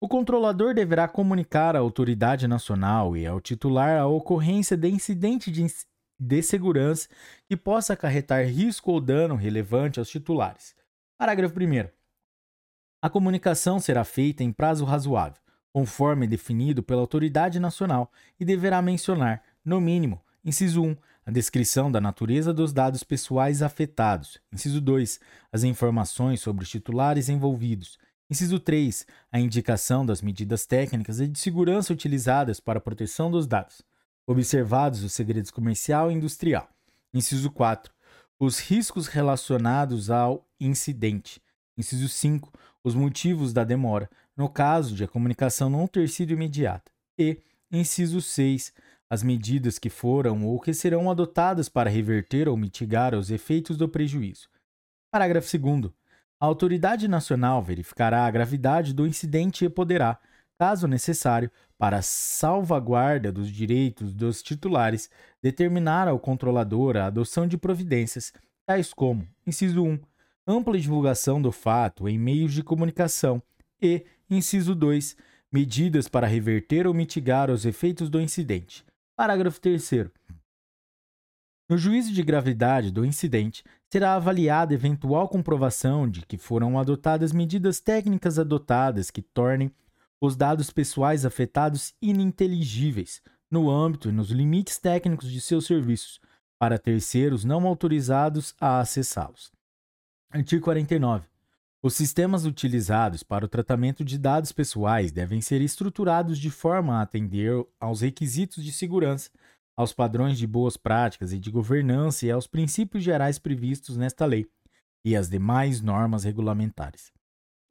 O controlador deverá comunicar à autoridade nacional e ao titular a ocorrência de incidente de, de segurança que possa acarretar risco ou dano relevante aos titulares. Parágrafo 1. A comunicação será feita em prazo razoável, conforme definido pela autoridade nacional, e deverá mencionar, no mínimo, inciso 1, a descrição da natureza dos dados pessoais afetados. Inciso 2, as informações sobre os titulares envolvidos. Inciso 3, a indicação das medidas técnicas e de segurança utilizadas para a proteção dos dados, observados o segredo comercial e industrial. Inciso 4, os riscos relacionados ao incidente. Inciso 5, os motivos da demora, no caso de a comunicação não ter sido imediata. E, inciso 6, as medidas que foram ou que serão adotadas para reverter ou mitigar os efeitos do prejuízo. Parágrafo 2. A autoridade nacional verificará a gravidade do incidente e poderá, caso necessário, para salvaguarda dos direitos dos titulares, determinar ao controlador a adoção de providências, tais como: inciso 1, ampla divulgação do fato em meios de comunicação e, inciso 2, medidas para reverter ou mitigar os efeitos do incidente. Parágrafo 3. No juízo de gravidade do incidente, será avaliada eventual comprovação de que foram adotadas medidas técnicas adotadas que tornem os dados pessoais afetados ininteligíveis no âmbito e nos limites técnicos de seus serviços para terceiros não autorizados a acessá-los. Artigo 49. Os sistemas utilizados para o tratamento de dados pessoais devem ser estruturados de forma a atender aos requisitos de segurança, aos padrões de boas práticas e de governança e aos princípios gerais previstos nesta lei e às demais normas regulamentares.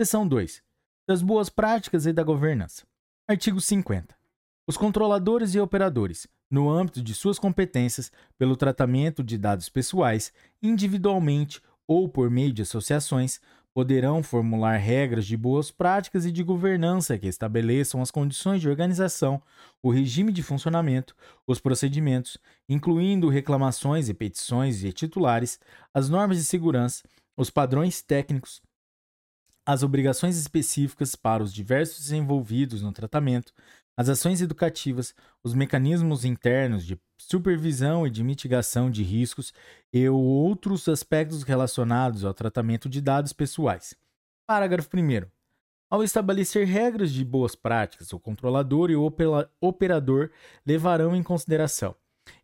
Seção 2. Das boas práticas e da governança. Artigo 50. Os controladores e operadores, no âmbito de suas competências, pelo tratamento de dados pessoais, individualmente ou por meio de associações, poderão formular regras de boas práticas e de governança que estabeleçam as condições de organização, o regime de funcionamento, os procedimentos, incluindo reclamações e petições de titulares, as normas de segurança, os padrões técnicos, as obrigações específicas para os diversos envolvidos no tratamento, as ações educativas, os mecanismos internos de supervisão e de mitigação de riscos e outros aspectos relacionados ao tratamento de dados pessoais. Parágrafo 1. Ao estabelecer regras de boas práticas, o controlador e o operador levarão em consideração,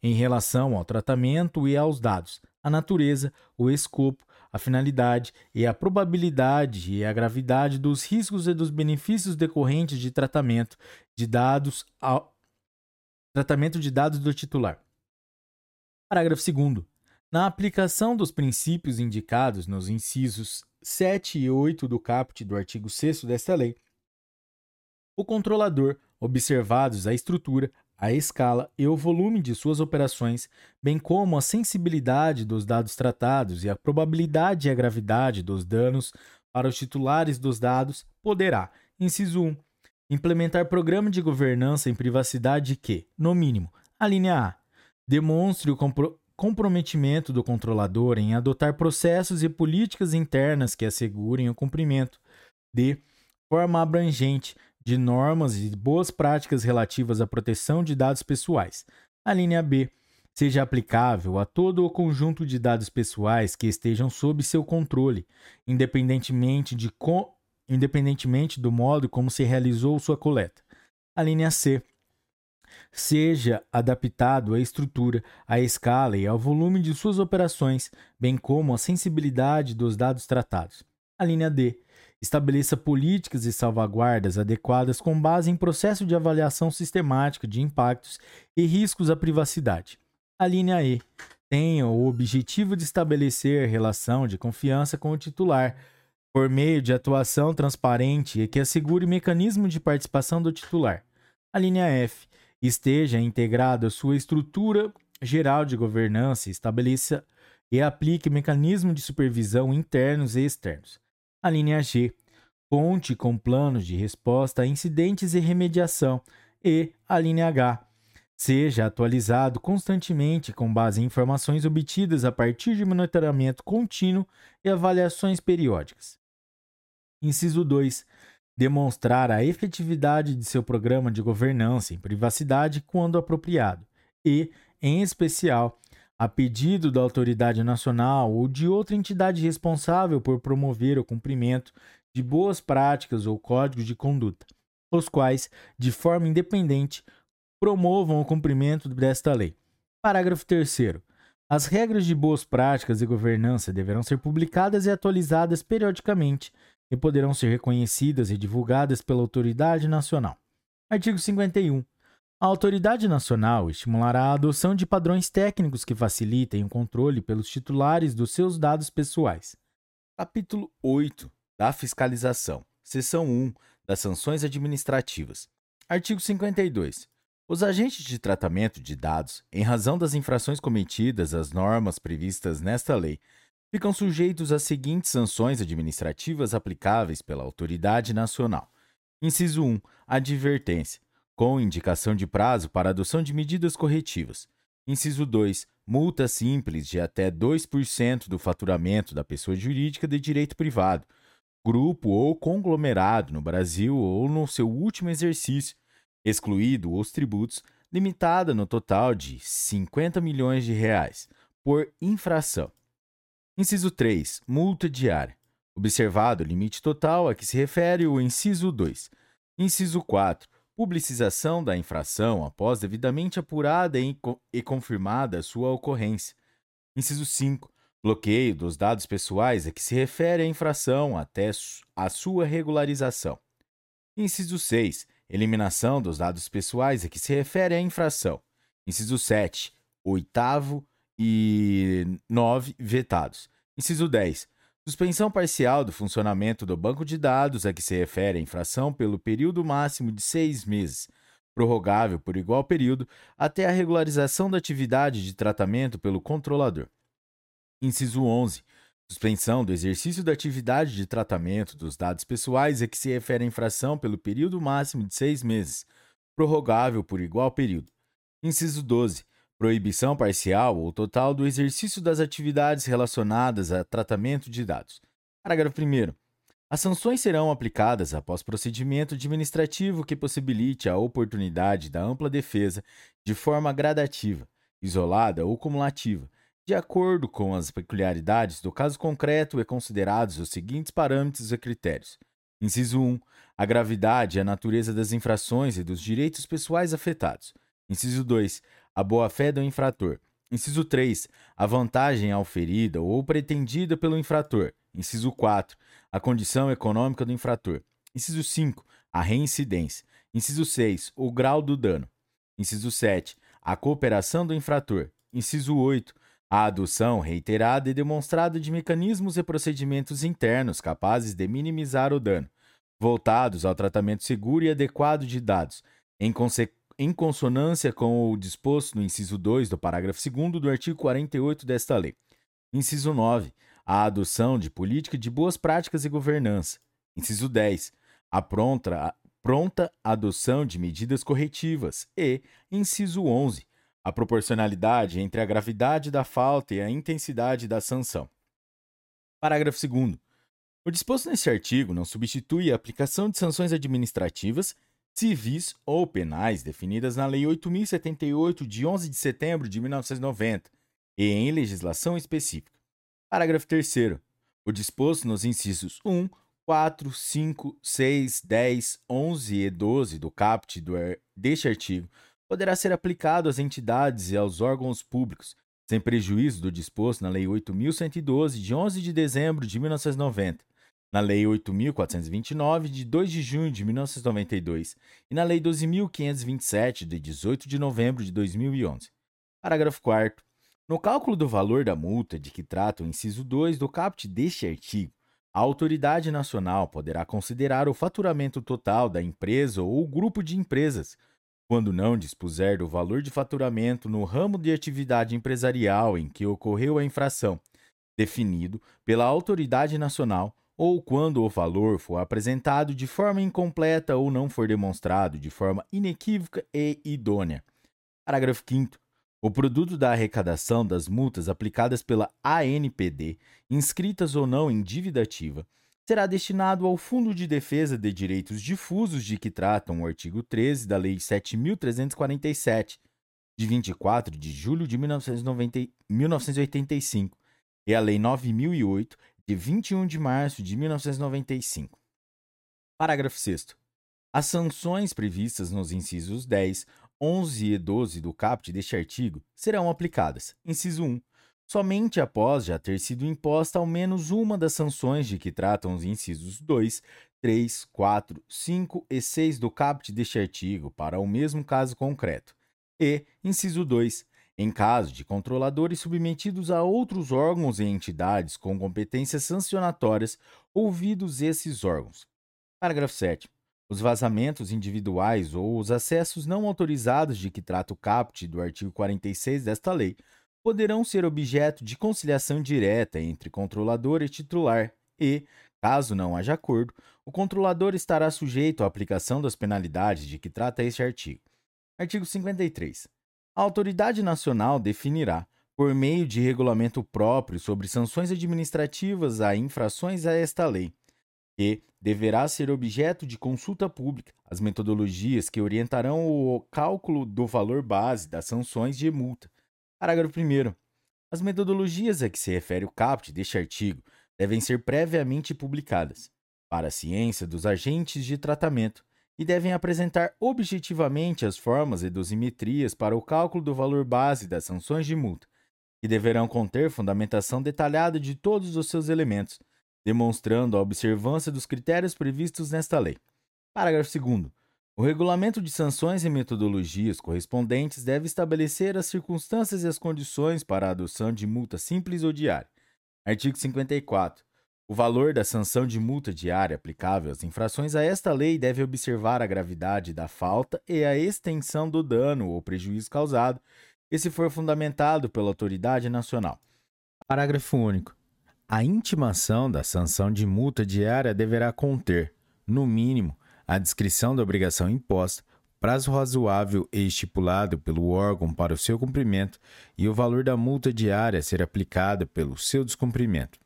em relação ao tratamento e aos dados, a natureza, o escopo, a finalidade e a probabilidade e a gravidade dos riscos e dos benefícios decorrentes de tratamento de dados tratamento de dados do titular. Parágrafo 2 Na aplicação dos princípios indicados nos incisos 7 e 8 do caput do artigo 6 desta lei, o controlador, observados a estrutura, a escala e o volume de suas operações, bem como a sensibilidade dos dados tratados e a probabilidade e a gravidade dos danos para os titulares dos dados, poderá, inciso 1, implementar programa de governança em privacidade que, no mínimo, a linha A, demonstre o compro comprometimento do controlador em adotar processos e políticas internas que assegurem o cumprimento de forma abrangente de normas e boas práticas relativas à proteção de dados pessoais. A linha B seja aplicável a todo o conjunto de dados pessoais que estejam sob seu controle, independentemente, de independentemente do modo como se realizou sua coleta. A linha C seja adaptado à estrutura, à escala e ao volume de suas operações, bem como à sensibilidade dos dados tratados. A linha D estabeleça políticas e salvaguardas adequadas com base em processo de avaliação sistemática de impactos e riscos à privacidade. A linha E tenha o objetivo de estabelecer relação de confiança com o titular por meio de atuação transparente e que assegure mecanismo de participação do titular. A linha F esteja integrado à sua estrutura geral de governança, estabeleça e aplique mecanismos de supervisão internos e externos. A linha G conte com planos de resposta a incidentes e remediação. E a linha H seja atualizado constantemente com base em informações obtidas a partir de monitoramento contínuo e avaliações periódicas. Inciso 2 demonstrar a efetividade de seu programa de governança em privacidade quando apropriado e, em especial, a pedido da autoridade nacional ou de outra entidade responsável por promover o cumprimento de boas práticas ou códigos de conduta, os quais, de forma independente, promovam o cumprimento desta lei. Parágrafo 3. As regras de boas práticas e governança deverão ser publicadas e atualizadas periodicamente e poderão ser reconhecidas e divulgadas pela autoridade nacional. Artigo 51. A autoridade nacional estimulará a adoção de padrões técnicos que facilitem o controle pelos titulares dos seus dados pessoais. Capítulo 8 da Fiscalização. Seção 1 das Sanções Administrativas. Artigo 52. Os agentes de tratamento de dados, em razão das infrações cometidas às normas previstas nesta lei, ficam sujeitos às seguintes sanções administrativas aplicáveis pela autoridade nacional. Inciso 1. Advertência, com indicação de prazo para adoção de medidas corretivas. Inciso 2. Multa simples de até 2% do faturamento da pessoa jurídica de direito privado, grupo ou conglomerado no Brasil ou no seu último exercício, excluído os tributos, limitada no total de 50 milhões de reais por infração. Inciso 3. Multa diária. Observado o limite total a que se refere o inciso 2. Inciso 4. Publicização da infração após devidamente apurada e confirmada sua ocorrência. Inciso 5. Bloqueio dos dados pessoais a que se refere a infração até a sua regularização. Inciso 6. Eliminação dos dados pessoais a que se refere a infração. Inciso 7. Oitavo e 9 vetados. Inciso 10. Suspensão parcial do funcionamento do banco de dados a que se refere a infração pelo período máximo de seis meses, prorrogável por igual período até a regularização da atividade de tratamento pelo controlador. Inciso 11. Suspensão do exercício da atividade de tratamento dos dados pessoais a que se refere a infração pelo período máximo de seis meses, prorrogável por igual período. Inciso 12 proibição parcial ou total do exercício das atividades relacionadas a tratamento de dados. Parágrafo 1. As sanções serão aplicadas após procedimento administrativo que possibilite a oportunidade da ampla defesa de forma gradativa, isolada ou cumulativa, de acordo com as peculiaridades do caso concreto e considerados os seguintes parâmetros e critérios. Inciso 1. A gravidade e a natureza das infrações e dos direitos pessoais afetados. Inciso 2 a boa-fé do infrator. Inciso 3. A vantagem auferida ou pretendida pelo infrator. Inciso 4. A condição econômica do infrator. Inciso 5. A reincidência. Inciso 6. O grau do dano. Inciso 7. A cooperação do infrator. Inciso 8. A adoção reiterada e demonstrada de mecanismos e procedimentos internos capazes de minimizar o dano, voltados ao tratamento seguro e adequado de dados, em, em consonância com o disposto no inciso 2 do parágrafo 2 do artigo 48 desta lei. Inciso 9. A adoção de política de boas práticas e governança. Inciso 10. A pronta, pronta adoção de medidas corretivas. E, inciso 11 a proporcionalidade entre a gravidade da falta e a intensidade da sanção. Parágrafo 2. O disposto neste artigo não substitui a aplicação de sanções administrativas, civis ou penais definidas na Lei 8078 de 11 de setembro de 1990 e em legislação específica. Parágrafo 3. O disposto nos incisos 1, 4, 5, 6, 10, 11 e 12 do caput do, deste artigo poderá ser aplicado às entidades e aos órgãos públicos, sem prejuízo do disposto na Lei 8.112, de 11 de dezembro de 1990, na Lei 8.429, de 2 de junho de 1992 e na Lei 12.527, de 18 de novembro de 2011. Parágrafo 4. No cálculo do valor da multa de que trata o inciso 2 do caput deste artigo, a autoridade nacional poderá considerar o faturamento total da empresa ou grupo de empresas, quando não dispuser do valor de faturamento no ramo de atividade empresarial em que ocorreu a infração, definido pela autoridade nacional, ou quando o valor for apresentado de forma incompleta ou não for demonstrado de forma inequívoca e idônea. Parágrafo 5. O produto da arrecadação das multas aplicadas pela ANPD, inscritas ou não em dívida ativa, será destinado ao Fundo de Defesa de Direitos Difusos de que tratam o artigo 13 da Lei 7.347, de 24 de julho de 1990, 1985, e a Lei 9.008, de 21 de março de 1995. Parágrafo 6. As sanções previstas nos incisos 10, 11 e 12 do caput deste artigo serão aplicadas. Inciso 1 somente após já ter sido imposta ao menos uma das sanções de que tratam os incisos 2, 3, 4, 5 e 6 do caput deste artigo para o mesmo caso concreto. E, inciso 2, em caso de controladores submetidos a outros órgãos e entidades com competências sancionatórias, ouvidos esses órgãos. Parágrafo 7. Os vazamentos individuais ou os acessos não autorizados de que trata o caput do artigo 46 desta lei poderão ser objeto de conciliação direta entre controlador e titular e, caso não haja acordo, o controlador estará sujeito à aplicação das penalidades de que trata este artigo. Artigo 53. A autoridade nacional definirá, por meio de regulamento próprio sobre sanções administrativas a infrações a esta lei, que deverá ser objeto de consulta pública. As metodologias que orientarão o cálculo do valor base das sanções de multa, Parágrafo 1. As metodologias a que se refere o caput deste artigo devem ser previamente publicadas para a ciência dos agentes de tratamento e devem apresentar objetivamente as formas e dosimetrias para o cálculo do valor base das sanções de multa, que deverão conter fundamentação detalhada de todos os seus elementos, demonstrando a observância dos critérios previstos nesta lei. Parágrafo 2. O regulamento de sanções e metodologias correspondentes deve estabelecer as circunstâncias e as condições para a adoção de multa simples ou diária. Artigo 54. O valor da sanção de multa diária aplicável às infrações a esta lei deve observar a gravidade da falta e a extensão do dano ou prejuízo causado, e se for fundamentado pela autoridade nacional. Parágrafo único. A intimação da sanção de multa diária deverá conter, no mínimo, a descrição da obrigação imposta, prazo razoável e estipulado pelo órgão para o seu cumprimento e o valor da multa diária a ser aplicada pelo seu descumprimento.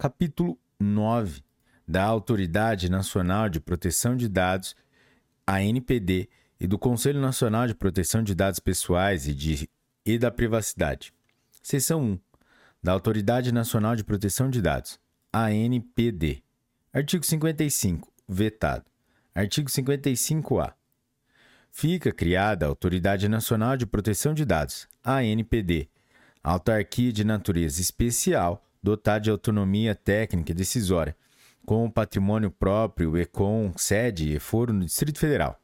Capítulo 9 da Autoridade Nacional de Proteção de Dados, ANPD, e do Conselho Nacional de Proteção de Dados Pessoais e, de, e da Privacidade. Seção 1 da Autoridade Nacional de Proteção de Dados, ANPD. Artigo 55. Vetado. Artigo 55-A. Fica criada a Autoridade Nacional de Proteção de Dados, ANPD, autarquia de natureza especial, dotada de autonomia técnica e decisória, com patrimônio próprio e com sede e foro no Distrito Federal.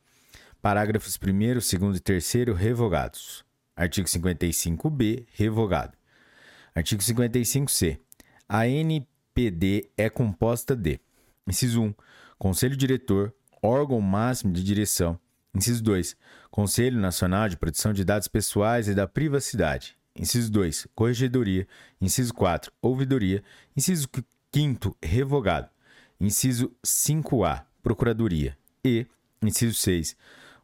Parágrafos 1, 2 e 3 revogados. Artigo 55b, revogado. Artigo 55C. A NPD é composta de: Inciso 1. Conselho Diretor, órgão máximo de direção. Inciso 2. Conselho Nacional de Proteção de Dados Pessoais e da Privacidade. Inciso 2. Corregedoria. Inciso 4. Ouvidoria. Inciso 5. Revogado. Inciso 5A. Procuradoria. E. Inciso 6.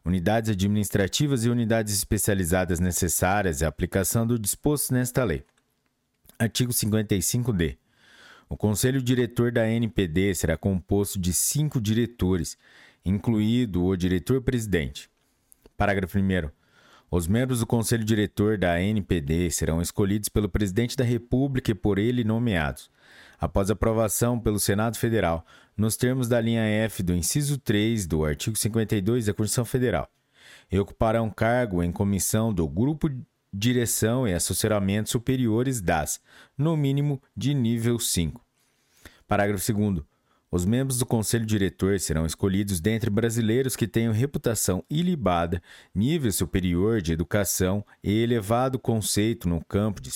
Unidades administrativas e unidades especializadas necessárias à aplicação do disposto nesta lei. Artigo 55D. O Conselho Diretor da NPD será composto de cinco diretores, incluído o diretor-presidente. Parágrafo 1. Os membros do Conselho Diretor da NPD serão escolhidos pelo Presidente da República e por ele nomeados, após aprovação pelo Senado Federal, nos termos da linha F do inciso 3 do artigo 52 da Constituição Federal, e ocuparão cargo em comissão do Grupo Direção e Assessoramento Superiores das, no mínimo, de nível 5. Parágrafo 2 os membros do conselho diretor serão escolhidos dentre brasileiros que tenham reputação ilibada, nível superior de educação e elevado conceito no campo de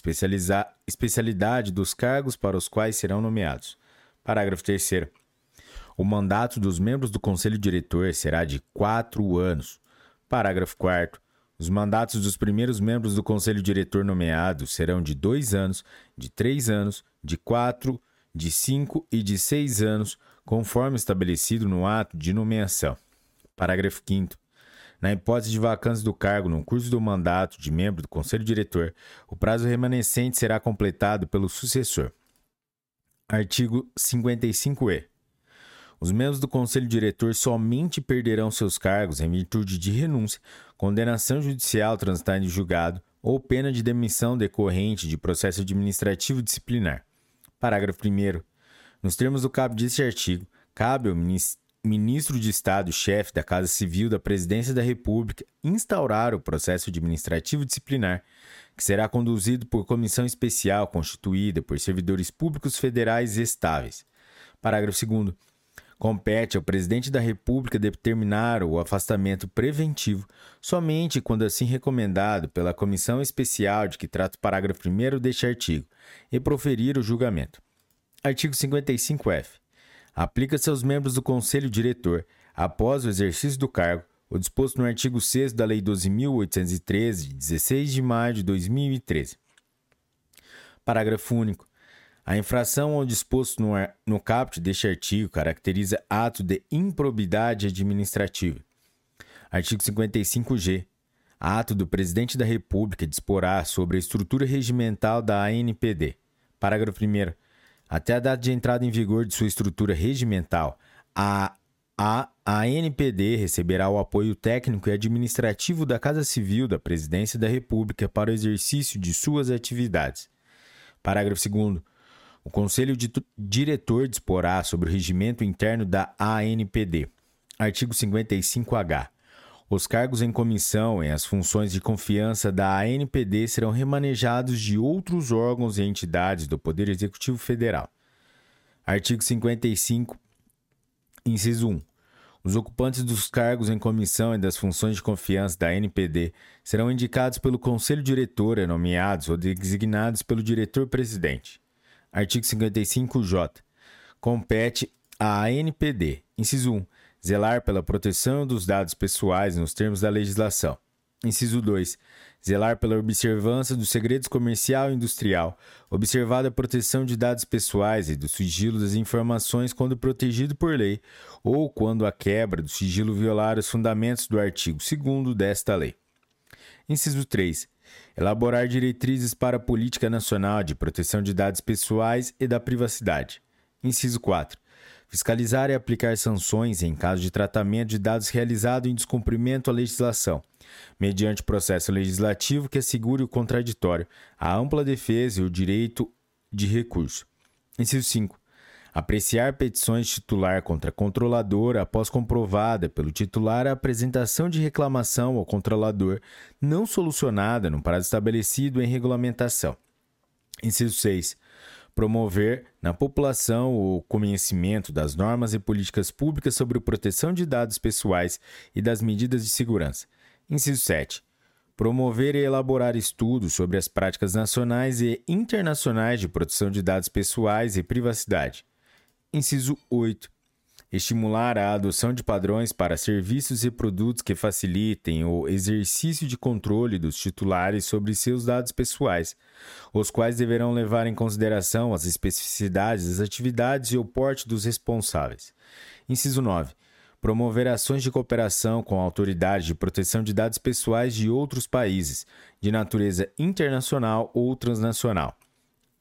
especialidade dos cargos para os quais serão nomeados. Parágrafo 3. O mandato dos membros do conselho diretor será de quatro anos. Parágrafo 4. Os mandatos dos primeiros membros do conselho diretor nomeados serão de dois anos, de três anos, de quatro, de cinco e de seis anos, conforme estabelecido no ato de nomeação. Parágrafo 5. Na hipótese de vacância do cargo no curso do mandato de membro do Conselho Diretor, o prazo remanescente será completado pelo sucessor. Artigo 55-E. Os membros do Conselho Diretor somente perderão seus cargos em virtude de renúncia, condenação judicial transitada em julgado ou pena de demissão decorrente de processo administrativo disciplinar. Parágrafo 1. Nos termos do cabo deste artigo, cabe ao ministro de Estado, chefe da Casa Civil da Presidência da República, instaurar o processo administrativo disciplinar, que será conduzido por comissão especial constituída por servidores públicos federais estáveis. Parágrafo 2. Compete ao presidente da República determinar o afastamento preventivo somente quando assim recomendado pela comissão especial de que trata o parágrafo 1 deste artigo e proferir o julgamento. Artigo 55F. Aplica-se aos membros do Conselho Diretor, após o exercício do cargo, o disposto no artigo 6 da Lei 12.813, de 16 de maio de 2013. Parágrafo único. A infração ao disposto no, no caput deste artigo caracteriza ato de improbidade administrativa. Artigo 55G. Ato do Presidente da República disporá sobre a estrutura regimental da ANPD. Parágrafo 1 até a data de entrada em vigor de sua estrutura regimental, a, a, a NPD receberá o apoio técnico e administrativo da Casa Civil da Presidência da República para o exercício de suas atividades. Parágrafo 2. O Conselho Diretor disporá sobre o regimento interno da ANPD. Artigo 55H. Os cargos em comissão e as funções de confiança da ANPD serão remanejados de outros órgãos e entidades do Poder Executivo Federal. Artigo 55, inciso 1. Os ocupantes dos cargos em comissão e das funções de confiança da ANPD serão indicados pelo Conselho Diretor, nomeados ou designados pelo diretor-presidente. Artigo 55J. Compete à ANPD, inciso 1 zelar pela proteção dos dados pessoais nos termos da legislação. Inciso 2. Zelar pela observância do segredo comercial e industrial, observada a proteção de dados pessoais e do sigilo das informações quando protegido por lei ou quando a quebra do sigilo violar os fundamentos do artigo 2 desta lei. Inciso 3. Elaborar diretrizes para a política nacional de proteção de dados pessoais e da privacidade. Inciso 4 fiscalizar e aplicar sanções em caso de tratamento de dados realizado em descumprimento à legislação, mediante processo legislativo que assegure o contraditório, a ampla defesa e o direito de recurso. Inciso 5. Apreciar petições titular contra controlador após comprovada pelo titular a apresentação de reclamação ao controlador não solucionada no prazo estabelecido em regulamentação. Inciso 6 promover na população o conhecimento das normas e políticas públicas sobre proteção de dados pessoais e das medidas de segurança. Inciso 7. promover e elaborar estudos sobre as práticas nacionais e internacionais de proteção de dados pessoais e privacidade. Inciso 8. Estimular a adoção de padrões para serviços e produtos que facilitem o exercício de controle dos titulares sobre seus dados pessoais, os quais deverão levar em consideração as especificidades das atividades e o porte dos responsáveis. Inciso 9 promover ações de cooperação com autoridades de proteção de dados pessoais de outros países, de natureza internacional ou transnacional.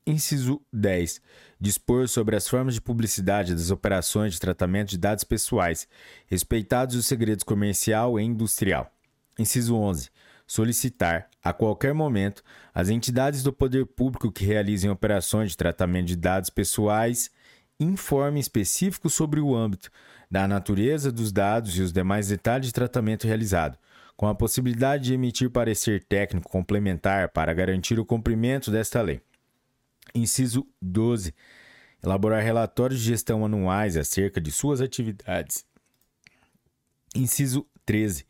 Inciso 10. Dispor sobre as formas de publicidade das operações de tratamento de dados pessoais, respeitados os segredos comercial e industrial. Inciso 11. Solicitar, a qualquer momento, as entidades do poder público que realizem operações de tratamento de dados pessoais informe específico sobre o âmbito, da natureza dos dados e os demais detalhes de tratamento realizado, com a possibilidade de emitir parecer técnico complementar para garantir o cumprimento desta lei. Inciso 12. Elaborar relatórios de gestão anuais acerca de suas atividades. Inciso 13.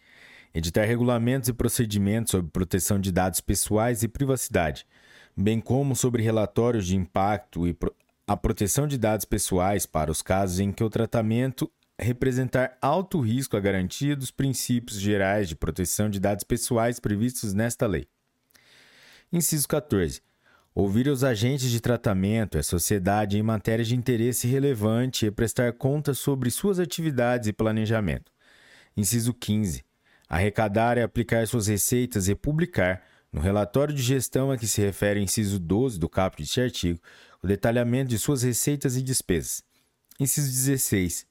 Editar regulamentos e procedimentos sobre proteção de dados pessoais e privacidade, bem como sobre relatórios de impacto e a proteção de dados pessoais para os casos em que o tratamento representar alto risco à garantia dos princípios gerais de proteção de dados pessoais previstos nesta lei. Inciso 14. Ouvir os agentes de tratamento e a sociedade em matéria de interesse relevante e prestar contas sobre suas atividades e planejamento. Inciso 15. Arrecadar e aplicar suas receitas e publicar, no relatório de gestão a que se refere o inciso 12 do caput deste artigo, o detalhamento de suas receitas e despesas. Inciso 16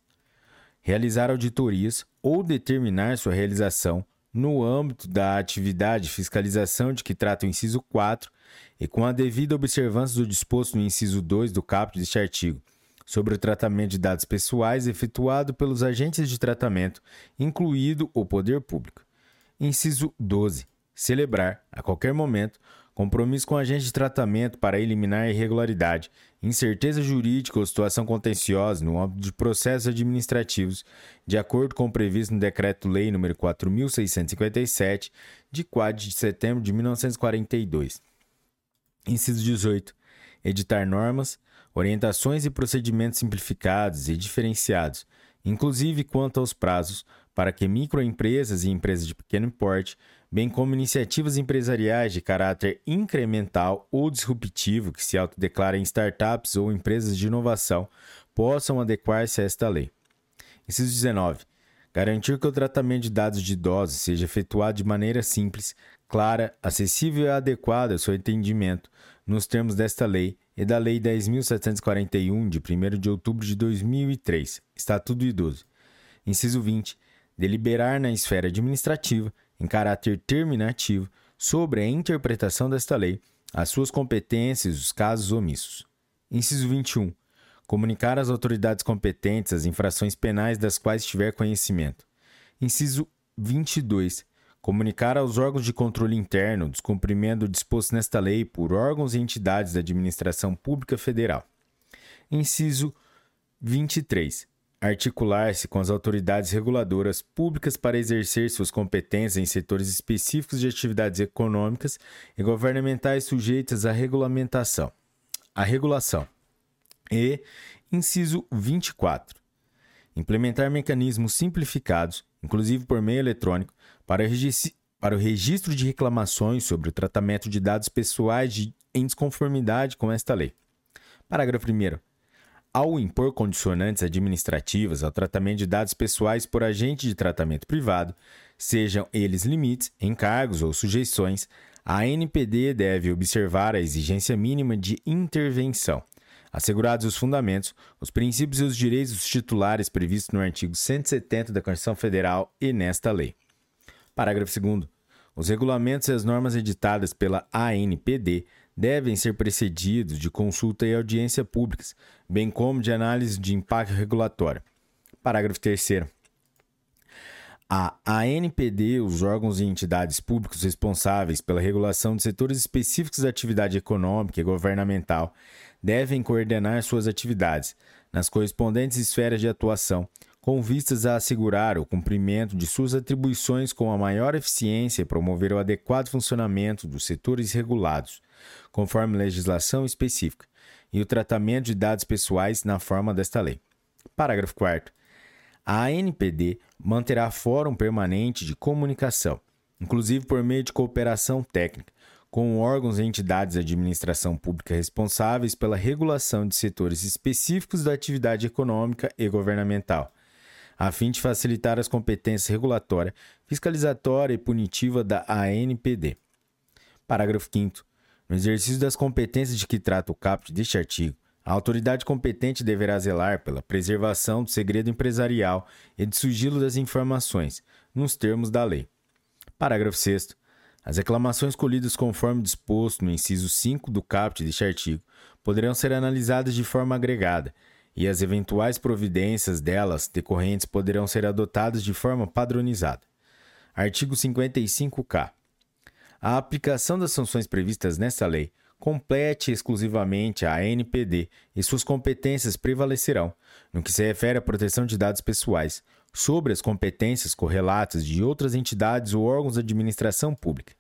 realizar auditorias ou determinar sua realização no âmbito da atividade de fiscalização de que trata o inciso 4 e com a devida observância do disposto no inciso 2 do caput deste artigo, sobre o tratamento de dados pessoais efetuado pelos agentes de tratamento, incluído o poder público. Inciso 12. Celebrar, a qualquer momento, compromisso com agente de tratamento para eliminar irregularidade, incerteza jurídica ou situação contenciosa no âmbito de processos administrativos, de acordo com o previsto no Decreto-Lei nº 4.657, de 4 de setembro de 1942. Inciso 18. Editar normas, orientações e procedimentos simplificados e diferenciados, inclusive quanto aos prazos, para que microempresas e empresas de pequeno porte bem como iniciativas empresariais de caráter incremental ou disruptivo que se autodeclarem startups ou empresas de inovação, possam adequar-se a esta lei. Inciso 19. Garantir que o tratamento de dados de idosos seja efetuado de maneira simples, clara, acessível e adequada ao seu entendimento, nos termos desta lei e da Lei 10.741, de 1 de outubro de 2003, Estatuto do Idoso. Inciso 20. Deliberar na esfera administrativa em caráter terminativo sobre a interpretação desta lei, as suas competências e os casos omissos. Inciso 21. Comunicar às autoridades competentes as infrações penais das quais tiver conhecimento. Inciso 22. Comunicar aos órgãos de controle interno o descumprimento disposto nesta lei por órgãos e entidades da administração pública federal. Inciso 23 articular-se com as autoridades reguladoras públicas para exercer suas competências em setores específicos de atividades econômicas e governamentais sujeitas à regulamentação. A regulação. E, inciso 24. Implementar mecanismos simplificados, inclusive por meio eletrônico, para, para o registro de reclamações sobre o tratamento de dados pessoais de, em desconformidade com esta lei. Parágrafo 1 ao impor condicionantes administrativas ao tratamento de dados pessoais por agente de tratamento privado, sejam eles limites, encargos ou sujeições, a NPD deve observar a exigência mínima de intervenção, assegurados os fundamentos, os princípios e os direitos dos titulares previstos no artigo 170 da Constituição Federal e nesta lei. Parágrafo 2. Os regulamentos e as normas editadas pela ANPD devem ser precedidos de consulta e audiência públicas, bem como de análise de impacto regulatório. Parágrafo 3. A ANPD, os órgãos e entidades públicos responsáveis pela regulação de setores específicos da atividade econômica e governamental, devem coordenar suas atividades nas correspondentes esferas de atuação, com vistas a assegurar o cumprimento de suas atribuições com a maior eficiência e promover o adequado funcionamento dos setores regulados, conforme legislação específica, e o tratamento de dados pessoais na forma desta lei. Parágrafo 4. A ANPD manterá fórum permanente de comunicação, inclusive por meio de cooperação técnica, com órgãos e entidades da administração pública responsáveis pela regulação de setores específicos da atividade econômica e governamental, a fim de facilitar as competências regulatória, fiscalizatória e punitiva da ANPD. Parágrafo 5. No exercício das competências de que trata o caput deste artigo, a autoridade competente deverá zelar pela preservação do segredo empresarial e de sigilo das informações, nos termos da lei. Parágrafo 6. As reclamações colhidas conforme disposto no inciso 5 do caput deste artigo poderão ser analisadas de forma agregada e as eventuais providências delas decorrentes poderão ser adotadas de forma padronizada. Artigo 55-K. A aplicação das sanções previstas nesta lei compete exclusivamente a ANPD e suas competências prevalecerão, no que se refere à proteção de dados pessoais, sobre as competências correlatas de outras entidades ou órgãos de administração pública.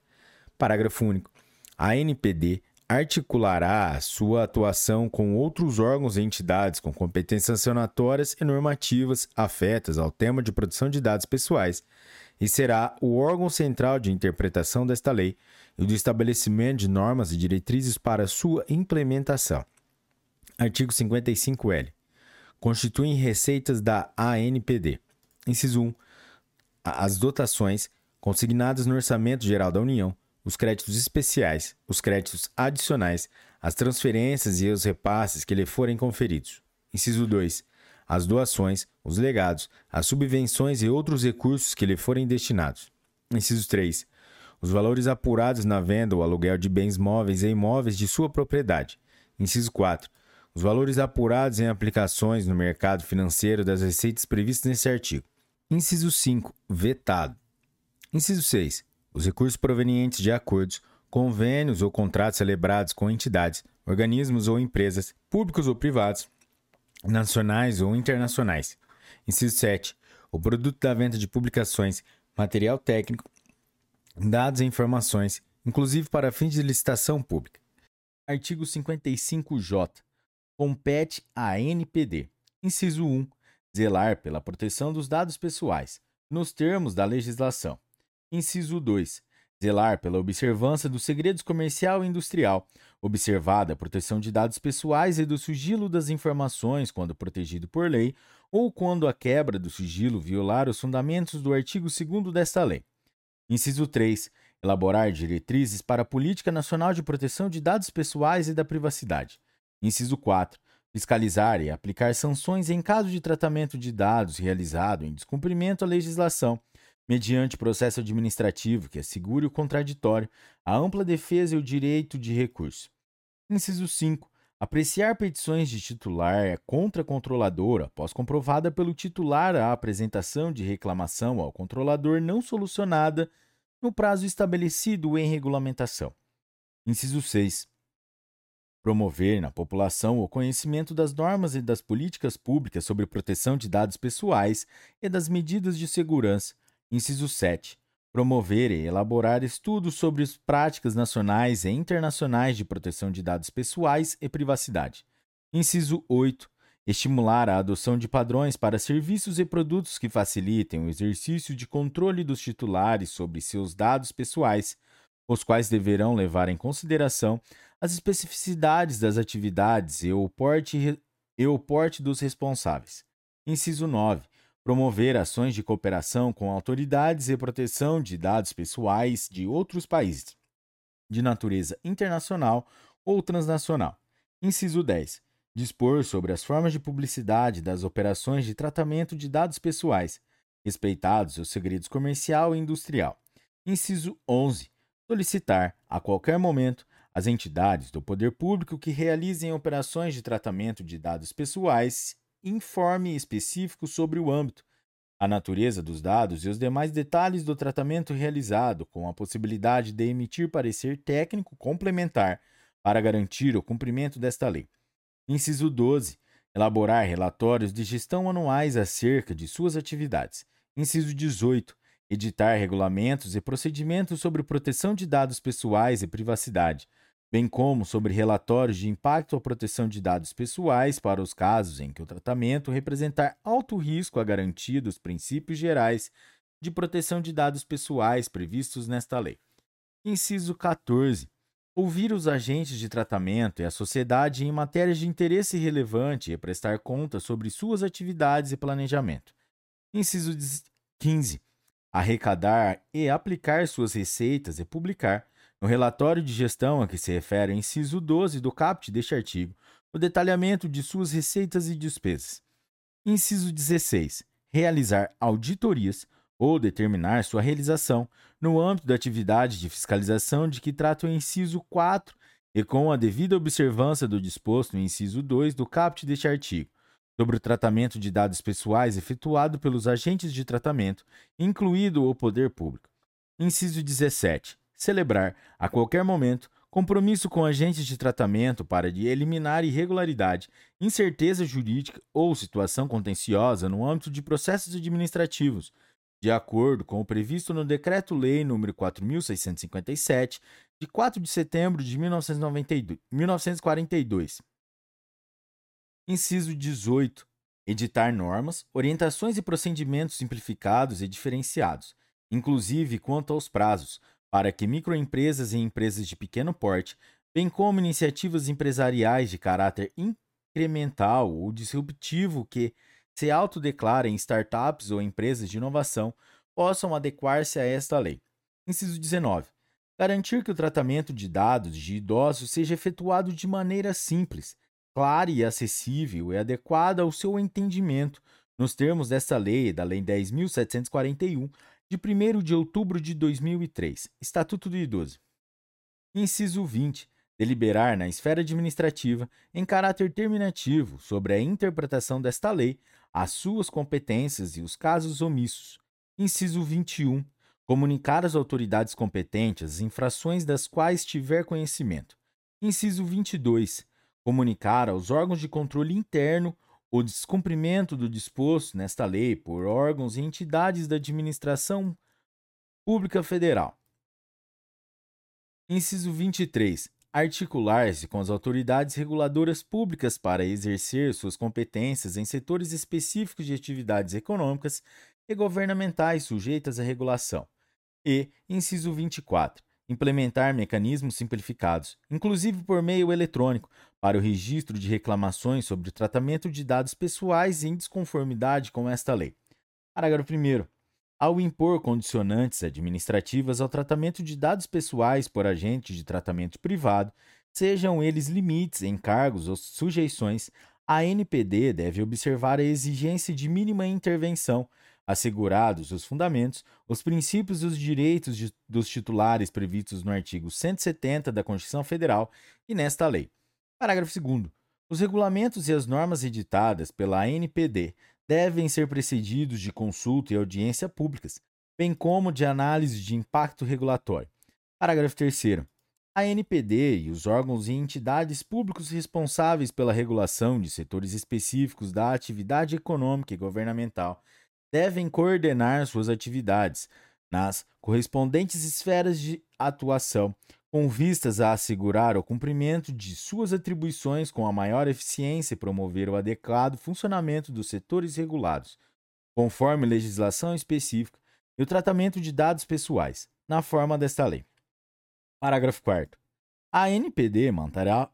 Parágrafo único. A ANPD articulará sua atuação com outros órgãos e entidades com competências sancionatórias e normativas afetas ao tema de proteção de dados pessoais e será o órgão central de interpretação desta lei e do estabelecimento de normas e diretrizes para sua implementação. Artigo 55L. Constituem receitas da ANPD. Inciso 1. As dotações consignadas no Orçamento Geral da União, os créditos especiais, os créditos adicionais, as transferências e os repasses que lhe forem conferidos. Inciso 2. As doações, os legados, as subvenções e outros recursos que lhe forem destinados. Inciso 3. Os valores apurados na venda ou aluguel de bens móveis e imóveis de sua propriedade. Inciso 4 os valores apurados em aplicações no mercado financeiro das receitas previstas nesse artigo. Inciso 5. Vetado. Inciso 6. Os recursos provenientes de acordos, convênios ou contratos celebrados com entidades, organismos ou empresas, públicos ou privados, nacionais ou internacionais. Inciso 7. O produto da venda de publicações, material técnico, dados e informações, inclusive para fins de licitação pública. Artigo 55J. Compete à NPD. Inciso 1 zelar pela proteção dos dados pessoais, nos termos da legislação. Inciso 2. Zelar pela observância do segredo comercial e industrial, observada a proteção de dados pessoais e do sigilo das informações quando protegido por lei ou quando a quebra do sigilo violar os fundamentos do artigo 2 desta lei. Inciso 3. Elaborar diretrizes para a Política Nacional de Proteção de Dados Pessoais e da Privacidade. Inciso 4 fiscalizar e aplicar sanções em caso de tratamento de dados realizado em descumprimento à legislação, mediante processo administrativo que assegure o contraditório, a ampla defesa e o direito de recurso. Inciso 5. Apreciar petições de titular contra controlador após comprovada pelo titular a apresentação de reclamação ao controlador não solucionada no prazo estabelecido em regulamentação. Inciso 6 promover na população o conhecimento das normas e das políticas públicas sobre proteção de dados pessoais e das medidas de segurança. Inciso 7. Promover e elaborar estudos sobre as práticas nacionais e internacionais de proteção de dados pessoais e privacidade. Inciso 8. Estimular a adoção de padrões para serviços e produtos que facilitem o exercício de controle dos titulares sobre seus dados pessoais, os quais deverão levar em consideração as especificidades das atividades e o porte, e o porte dos responsáveis. Inciso 9. Promover ações de cooperação com autoridades e proteção de dados pessoais de outros países, de natureza internacional ou transnacional. Inciso 10. Dispor sobre as formas de publicidade das operações de tratamento de dados pessoais, respeitados os segredos comercial e industrial. Inciso 11. Solicitar, a qualquer momento, as entidades do poder público que realizem operações de tratamento de dados pessoais informe específico sobre o âmbito, a natureza dos dados e os demais detalhes do tratamento realizado, com a possibilidade de emitir parecer técnico complementar para garantir o cumprimento desta lei. Inciso 12. elaborar relatórios de gestão anuais acerca de suas atividades. Inciso 18. Editar regulamentos e procedimentos sobre proteção de dados pessoais e privacidade, bem como sobre relatórios de impacto à proteção de dados pessoais para os casos em que o tratamento representar alto risco à garantia dos princípios gerais de proteção de dados pessoais previstos nesta lei. Inciso 14 ouvir os agentes de tratamento e a sociedade em matérias de interesse relevante e prestar conta sobre suas atividades e planejamento. Inciso 15. Arrecadar e aplicar suas receitas e publicar, no relatório de gestão a que se refere o inciso 12 do caput deste artigo, o detalhamento de suas receitas e despesas. Inciso 16. Realizar auditorias ou determinar sua realização no âmbito da atividade de fiscalização de que trata o inciso 4 e com a devida observância do disposto no inciso 2 do caput deste artigo, sobre o tratamento de dados pessoais efetuado pelos agentes de tratamento, incluído o poder público. Inciso 17. Celebrar, a qualquer momento, compromisso com agentes de tratamento para de eliminar irregularidade, incerteza jurídica ou situação contenciosa no âmbito de processos administrativos, de acordo com o previsto no Decreto-Lei nº 4.657, de 4 de setembro de 1942. Inciso 18. Editar normas, orientações e procedimentos simplificados e diferenciados, inclusive quanto aos prazos, para que microempresas e empresas de pequeno porte, bem como iniciativas empresariais de caráter incremental ou disruptivo que se autodeclarem startups ou empresas de inovação possam adequar-se a esta lei. Inciso 19. Garantir que o tratamento de dados de idosos seja efetuado de maneira simples, clara e acessível e adequada ao seu entendimento, nos termos desta lei, da Lei 10.741, de 1 de outubro de 2003, Estatuto do Idoso. Inciso 20 deliberar na esfera administrativa, em caráter terminativo, sobre a interpretação desta lei, as suas competências e os casos omissos. Inciso 21. Comunicar às autoridades competentes as infrações das quais tiver conhecimento. Inciso 22. Comunicar aos órgãos de controle interno o descumprimento do disposto nesta lei por órgãos e entidades da administração pública federal. Inciso 23 articular-se com as autoridades reguladoras públicas para exercer suas competências em setores específicos de atividades econômicas e governamentais sujeitas à regulação. E, inciso 24, implementar mecanismos simplificados, inclusive por meio eletrônico, para o registro de reclamações sobre o tratamento de dados pessoais em desconformidade com esta lei. Parágrafo 1 ao impor condicionantes administrativas ao tratamento de dados pessoais por agentes de tratamento privado, sejam eles limites, encargos ou sujeições, a NPD deve observar a exigência de mínima intervenção, assegurados os fundamentos, os princípios e os direitos de, dos titulares previstos no artigo 170 da Constituição Federal e nesta lei. Parágrafo 2. Os regulamentos e as normas editadas pela ANPD devem ser precedidos de consulta e audiência públicas, bem como de análise de impacto regulatório. Parágrafo 3. A NPD e os órgãos e entidades públicos responsáveis pela regulação de setores específicos da atividade econômica e governamental devem coordenar suas atividades nas correspondentes esferas de atuação com vistas a assegurar o cumprimento de suas atribuições com a maior eficiência e promover o adequado funcionamento dos setores regulados, conforme legislação específica, e o tratamento de dados pessoais, na forma desta lei. Parágrafo 4. A NPD manterá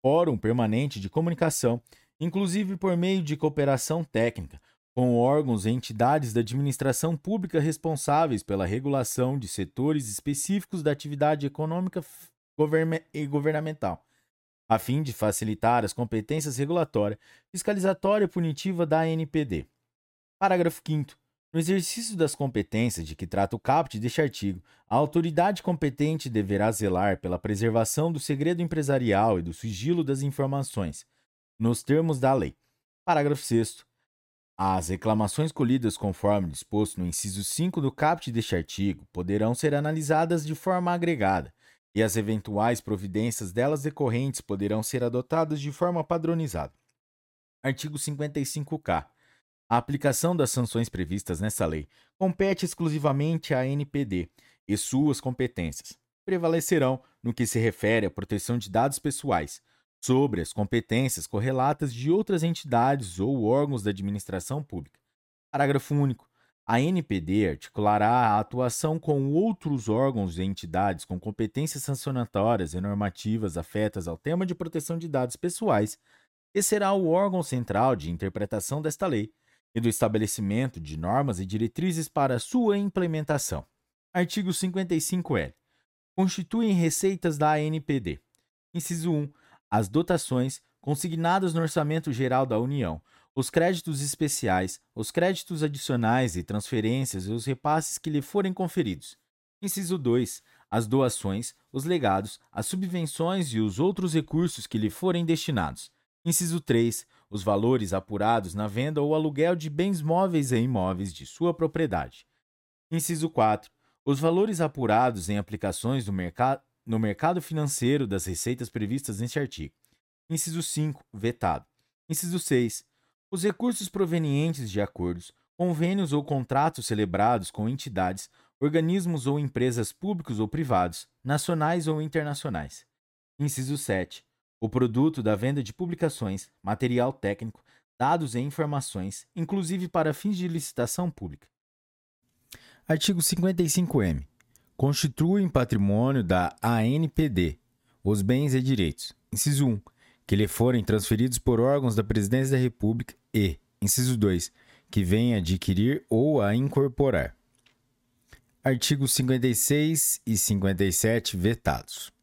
fórum permanente de comunicação, inclusive por meio de cooperação técnica, com órgãos e entidades da administração pública responsáveis pela regulação de setores específicos da atividade econômica e governamental, a fim de facilitar as competências regulatória, fiscalizatória e punitiva da ANPD. Parágrafo 5 no exercício das competências de que trata o caput deste artigo, a autoridade competente deverá zelar pela preservação do segredo empresarial e do sigilo das informações, nos termos da lei. Parágrafo 6 as reclamações colhidas conforme disposto no inciso 5 do caput deste artigo poderão ser analisadas de forma agregada, e as eventuais providências delas decorrentes poderão ser adotadas de forma padronizada. Artigo 55-K. A aplicação das sanções previstas nessa lei compete exclusivamente à NPD e suas competências. Prevalecerão no que se refere à proteção de dados pessoais, sobre as competências correlatas de outras entidades ou órgãos da administração pública. Parágrafo único. A NPD articulará a atuação com outros órgãos e entidades com competências sancionatórias e normativas afetas ao tema de proteção de dados pessoais e será o órgão central de interpretação desta lei e do estabelecimento de normas e diretrizes para sua implementação. Artigo 55L. Constituem receitas da ANPD. Inciso 1. As dotações consignadas no Orçamento Geral da União, os créditos especiais, os créditos adicionais e transferências e os repasses que lhe forem conferidos. Inciso 2. As doações, os legados, as subvenções e os outros recursos que lhe forem destinados. Inciso 3. Os valores apurados na venda ou aluguel de bens móveis e imóveis de sua propriedade. Inciso 4. Os valores apurados em aplicações mercado, no mercado financeiro das receitas previstas neste artigo. Inciso 5. Vetado. Inciso 6. Os recursos provenientes de acordos, convênios ou contratos celebrados com entidades, organismos ou empresas públicos ou privados, nacionais ou internacionais. Inciso 7 o produto da venda de publicações, material técnico, dados e informações, inclusive para fins de licitação pública. Artigo 55-M. Constituem patrimônio da ANPD os bens e direitos. Inciso 1. Que lhe forem transferidos por órgãos da Presidência da República e, inciso 2, que venha adquirir ou a incorporar. Artigos 56 e 57 vetados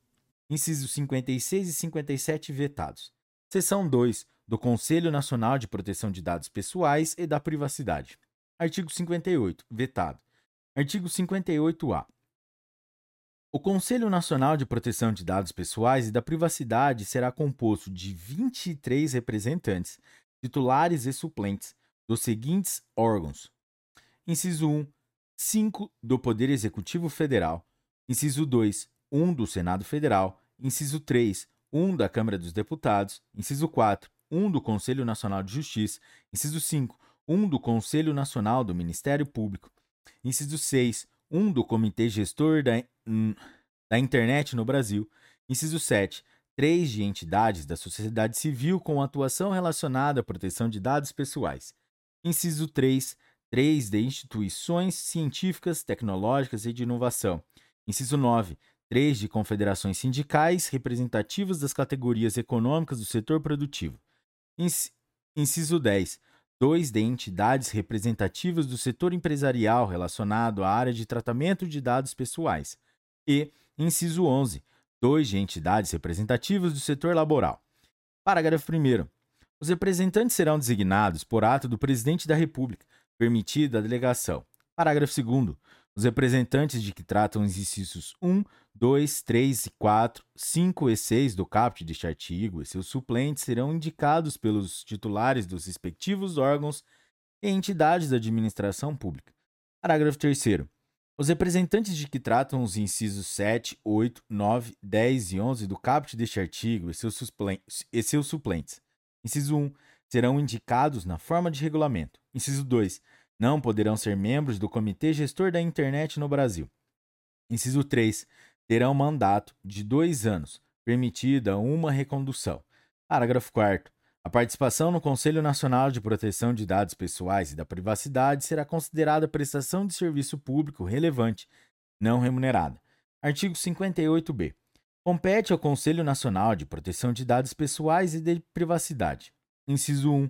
incisos 56 e 57 vetados. Seção 2 do Conselho Nacional de Proteção de Dados Pessoais e da Privacidade. Artigo 58, vetado. Artigo 58-A. O Conselho Nacional de Proteção de Dados Pessoais e da Privacidade será composto de 23 representantes, titulares e suplentes, dos seguintes órgãos: Inciso 1, 5 do Poder Executivo Federal. Inciso 2, 1 do Senado Federal. Inciso 3, 1 da Câmara dos Deputados. Inciso 4, 1 do Conselho Nacional de Justiça. Inciso 5, 1 do Conselho Nacional do Ministério Público. Inciso 6, 1 do Comitê Gestor da, da Internet no Brasil. Inciso 7, 3 de entidades da sociedade civil com atuação relacionada à proteção de dados pessoais. Inciso 3, 3 de instituições científicas, tecnológicas e de inovação. Inciso 9, três de confederações sindicais representativas das categorias econômicas do setor produtivo. Inciso 10. Dois de entidades representativas do setor empresarial relacionado à área de tratamento de dados pessoais. E, inciso 11. Dois de entidades representativas do setor laboral. Parágrafo 1. Os representantes serão designados por ato do Presidente da República, permitida a delegação. Parágrafo 2. Os representantes de que tratam os incisos 1, 2, 3 e 4, 5 e 6 do caput deste artigo e seus suplentes serão indicados pelos titulares dos respectivos órgãos e entidades da administração pública. Parágrafo 3 Os representantes de que tratam os incisos 7, 8, 9, 10 e 11 do caput deste artigo e seus, e seus suplentes. Inciso 1. Serão indicados na forma de regulamento. Inciso 2 não poderão ser membros do Comitê Gestor da Internet no Brasil. Inciso 3. Terão mandato de dois anos, permitida uma recondução. Parágrafo 4. A participação no Conselho Nacional de Proteção de Dados Pessoais e da Privacidade será considerada prestação de serviço público relevante, não remunerada. Artigo 58b. Compete ao Conselho Nacional de Proteção de Dados Pessoais e de Privacidade. Inciso 1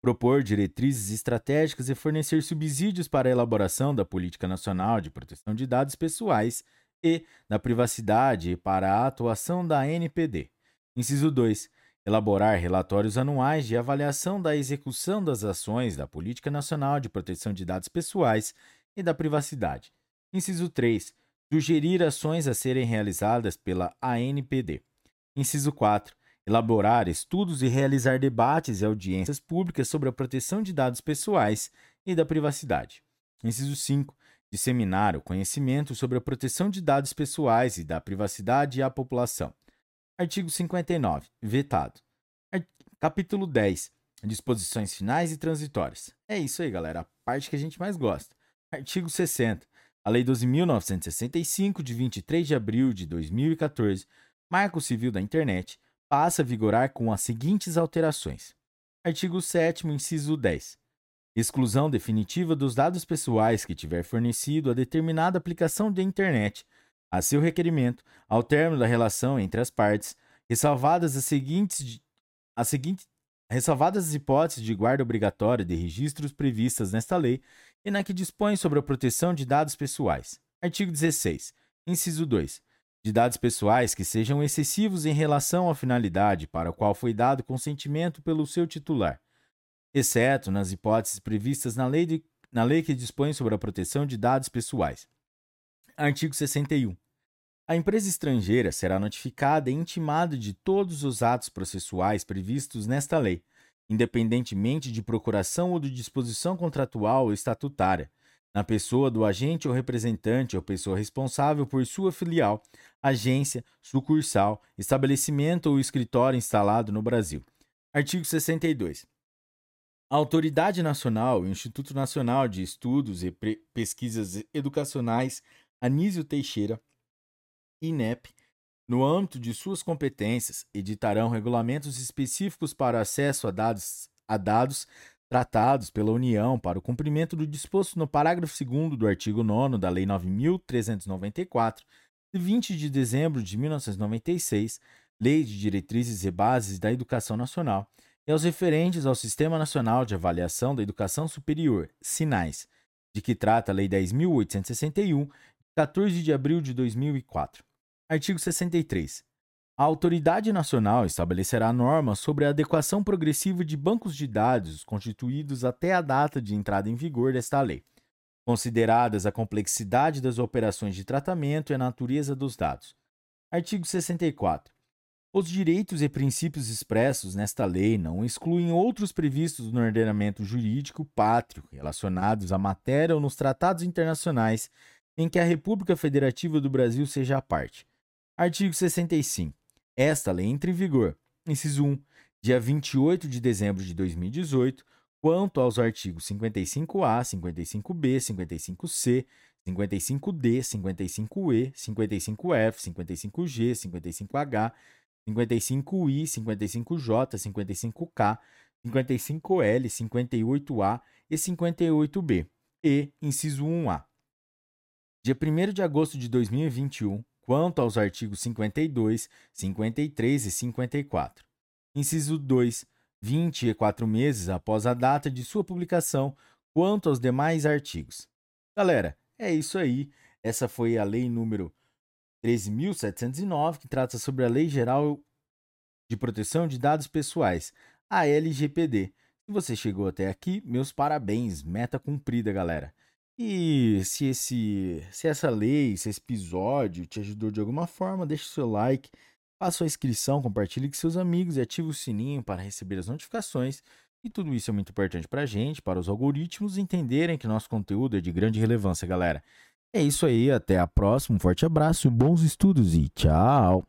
propor diretrizes estratégicas e fornecer subsídios para a elaboração da Política Nacional de Proteção de Dados Pessoais e da Privacidade e para a atuação da NPD. Inciso 2. Elaborar relatórios anuais de avaliação da execução das ações da Política Nacional de Proteção de Dados Pessoais e da Privacidade. Inciso 3. Sugerir ações a serem realizadas pela ANPD. Inciso 4 elaborar estudos e realizar debates e audiências públicas sobre a proteção de dados pessoais e da privacidade. Inciso 5. Disseminar o conhecimento sobre a proteção de dados pessoais e da privacidade à população. Artigo 59. Vetado. Capítulo 10. Disposições finais e transitórias. É isso aí, galera. A parte que a gente mais gosta. Artigo 60. A Lei 12.965, de 23 de abril de 2014, Marco Civil da Internet, passa a vigorar com as seguintes alterações. Artigo 7, inciso 10. Exclusão definitiva dos dados pessoais que tiver fornecido a determinada aplicação de internet, a seu requerimento, ao término da relação entre as partes, ressalvadas as seguintes, as seguintes ressalvadas as hipóteses de guarda obrigatória de registros previstas nesta lei e na que dispõe sobre a proteção de dados pessoais. Artigo 16. Inciso 2. De dados pessoais que sejam excessivos em relação à finalidade para a qual foi dado consentimento pelo seu titular, exceto nas hipóteses previstas na lei, de, na lei que dispõe sobre a proteção de dados pessoais. Artigo 61. A empresa estrangeira será notificada e intimada de todos os atos processuais previstos nesta lei, independentemente de procuração ou de disposição contratual ou estatutária, na pessoa do agente ou representante ou pessoa responsável por sua filial, agência, sucursal, estabelecimento ou escritório instalado no Brasil. Artigo 62. A Autoridade Nacional e o Instituto Nacional de Estudos e Pesquisas Educacionais Anísio Teixeira INEP, no âmbito de suas competências, editarão regulamentos específicos para acesso a dados, a dados tratados pela União para o cumprimento do disposto no parágrafo 2 do artigo 9 da Lei 9.394, de 20 de dezembro de 1996, Lei de Diretrizes e Bases da Educação Nacional, e aos referentes ao Sistema Nacional de Avaliação da Educação Superior, SINAIS, de que trata a Lei 10.861, de 14 de abril de 2004. Artigo 63. A Autoridade Nacional estabelecerá normas sobre a adequação progressiva de bancos de dados constituídos até a data de entrada em vigor desta lei, consideradas a complexidade das operações de tratamento e a natureza dos dados. Artigo 64. Os direitos e princípios expressos nesta lei não excluem outros previstos no ordenamento jurídico pátrio relacionados à matéria ou nos tratados internacionais em que a República Federativa do Brasil seja a parte Artigo 65. Esta lei entra em vigor, inciso 1, dia 28 de dezembro de 2018, quanto aos artigos 55A, 55B, 55C, 55D, 55E, 55F, 55G, 55H, 55I, 55J, 55K, 55L, 58A e 58B. E, inciso 1A. Dia 1 de agosto de 2021, quanto aos artigos 52, 53 e 54. Inciso 2. 24 meses após a data de sua publicação, quanto aos demais artigos. Galera, é isso aí. Essa foi a lei número 13.709, que trata sobre a Lei Geral de Proteção de Dados Pessoais, a LGPD. Se você chegou até aqui, meus parabéns, meta cumprida, galera. E se esse, se essa lei, se esse episódio te ajudou de alguma forma, deixe seu like, faça sua inscrição, compartilhe com seus amigos e ative o sininho para receber as notificações. E tudo isso é muito importante para a gente, para os algoritmos entenderem que nosso conteúdo é de grande relevância, galera. É isso aí, até a próxima, um forte abraço, bons estudos e tchau!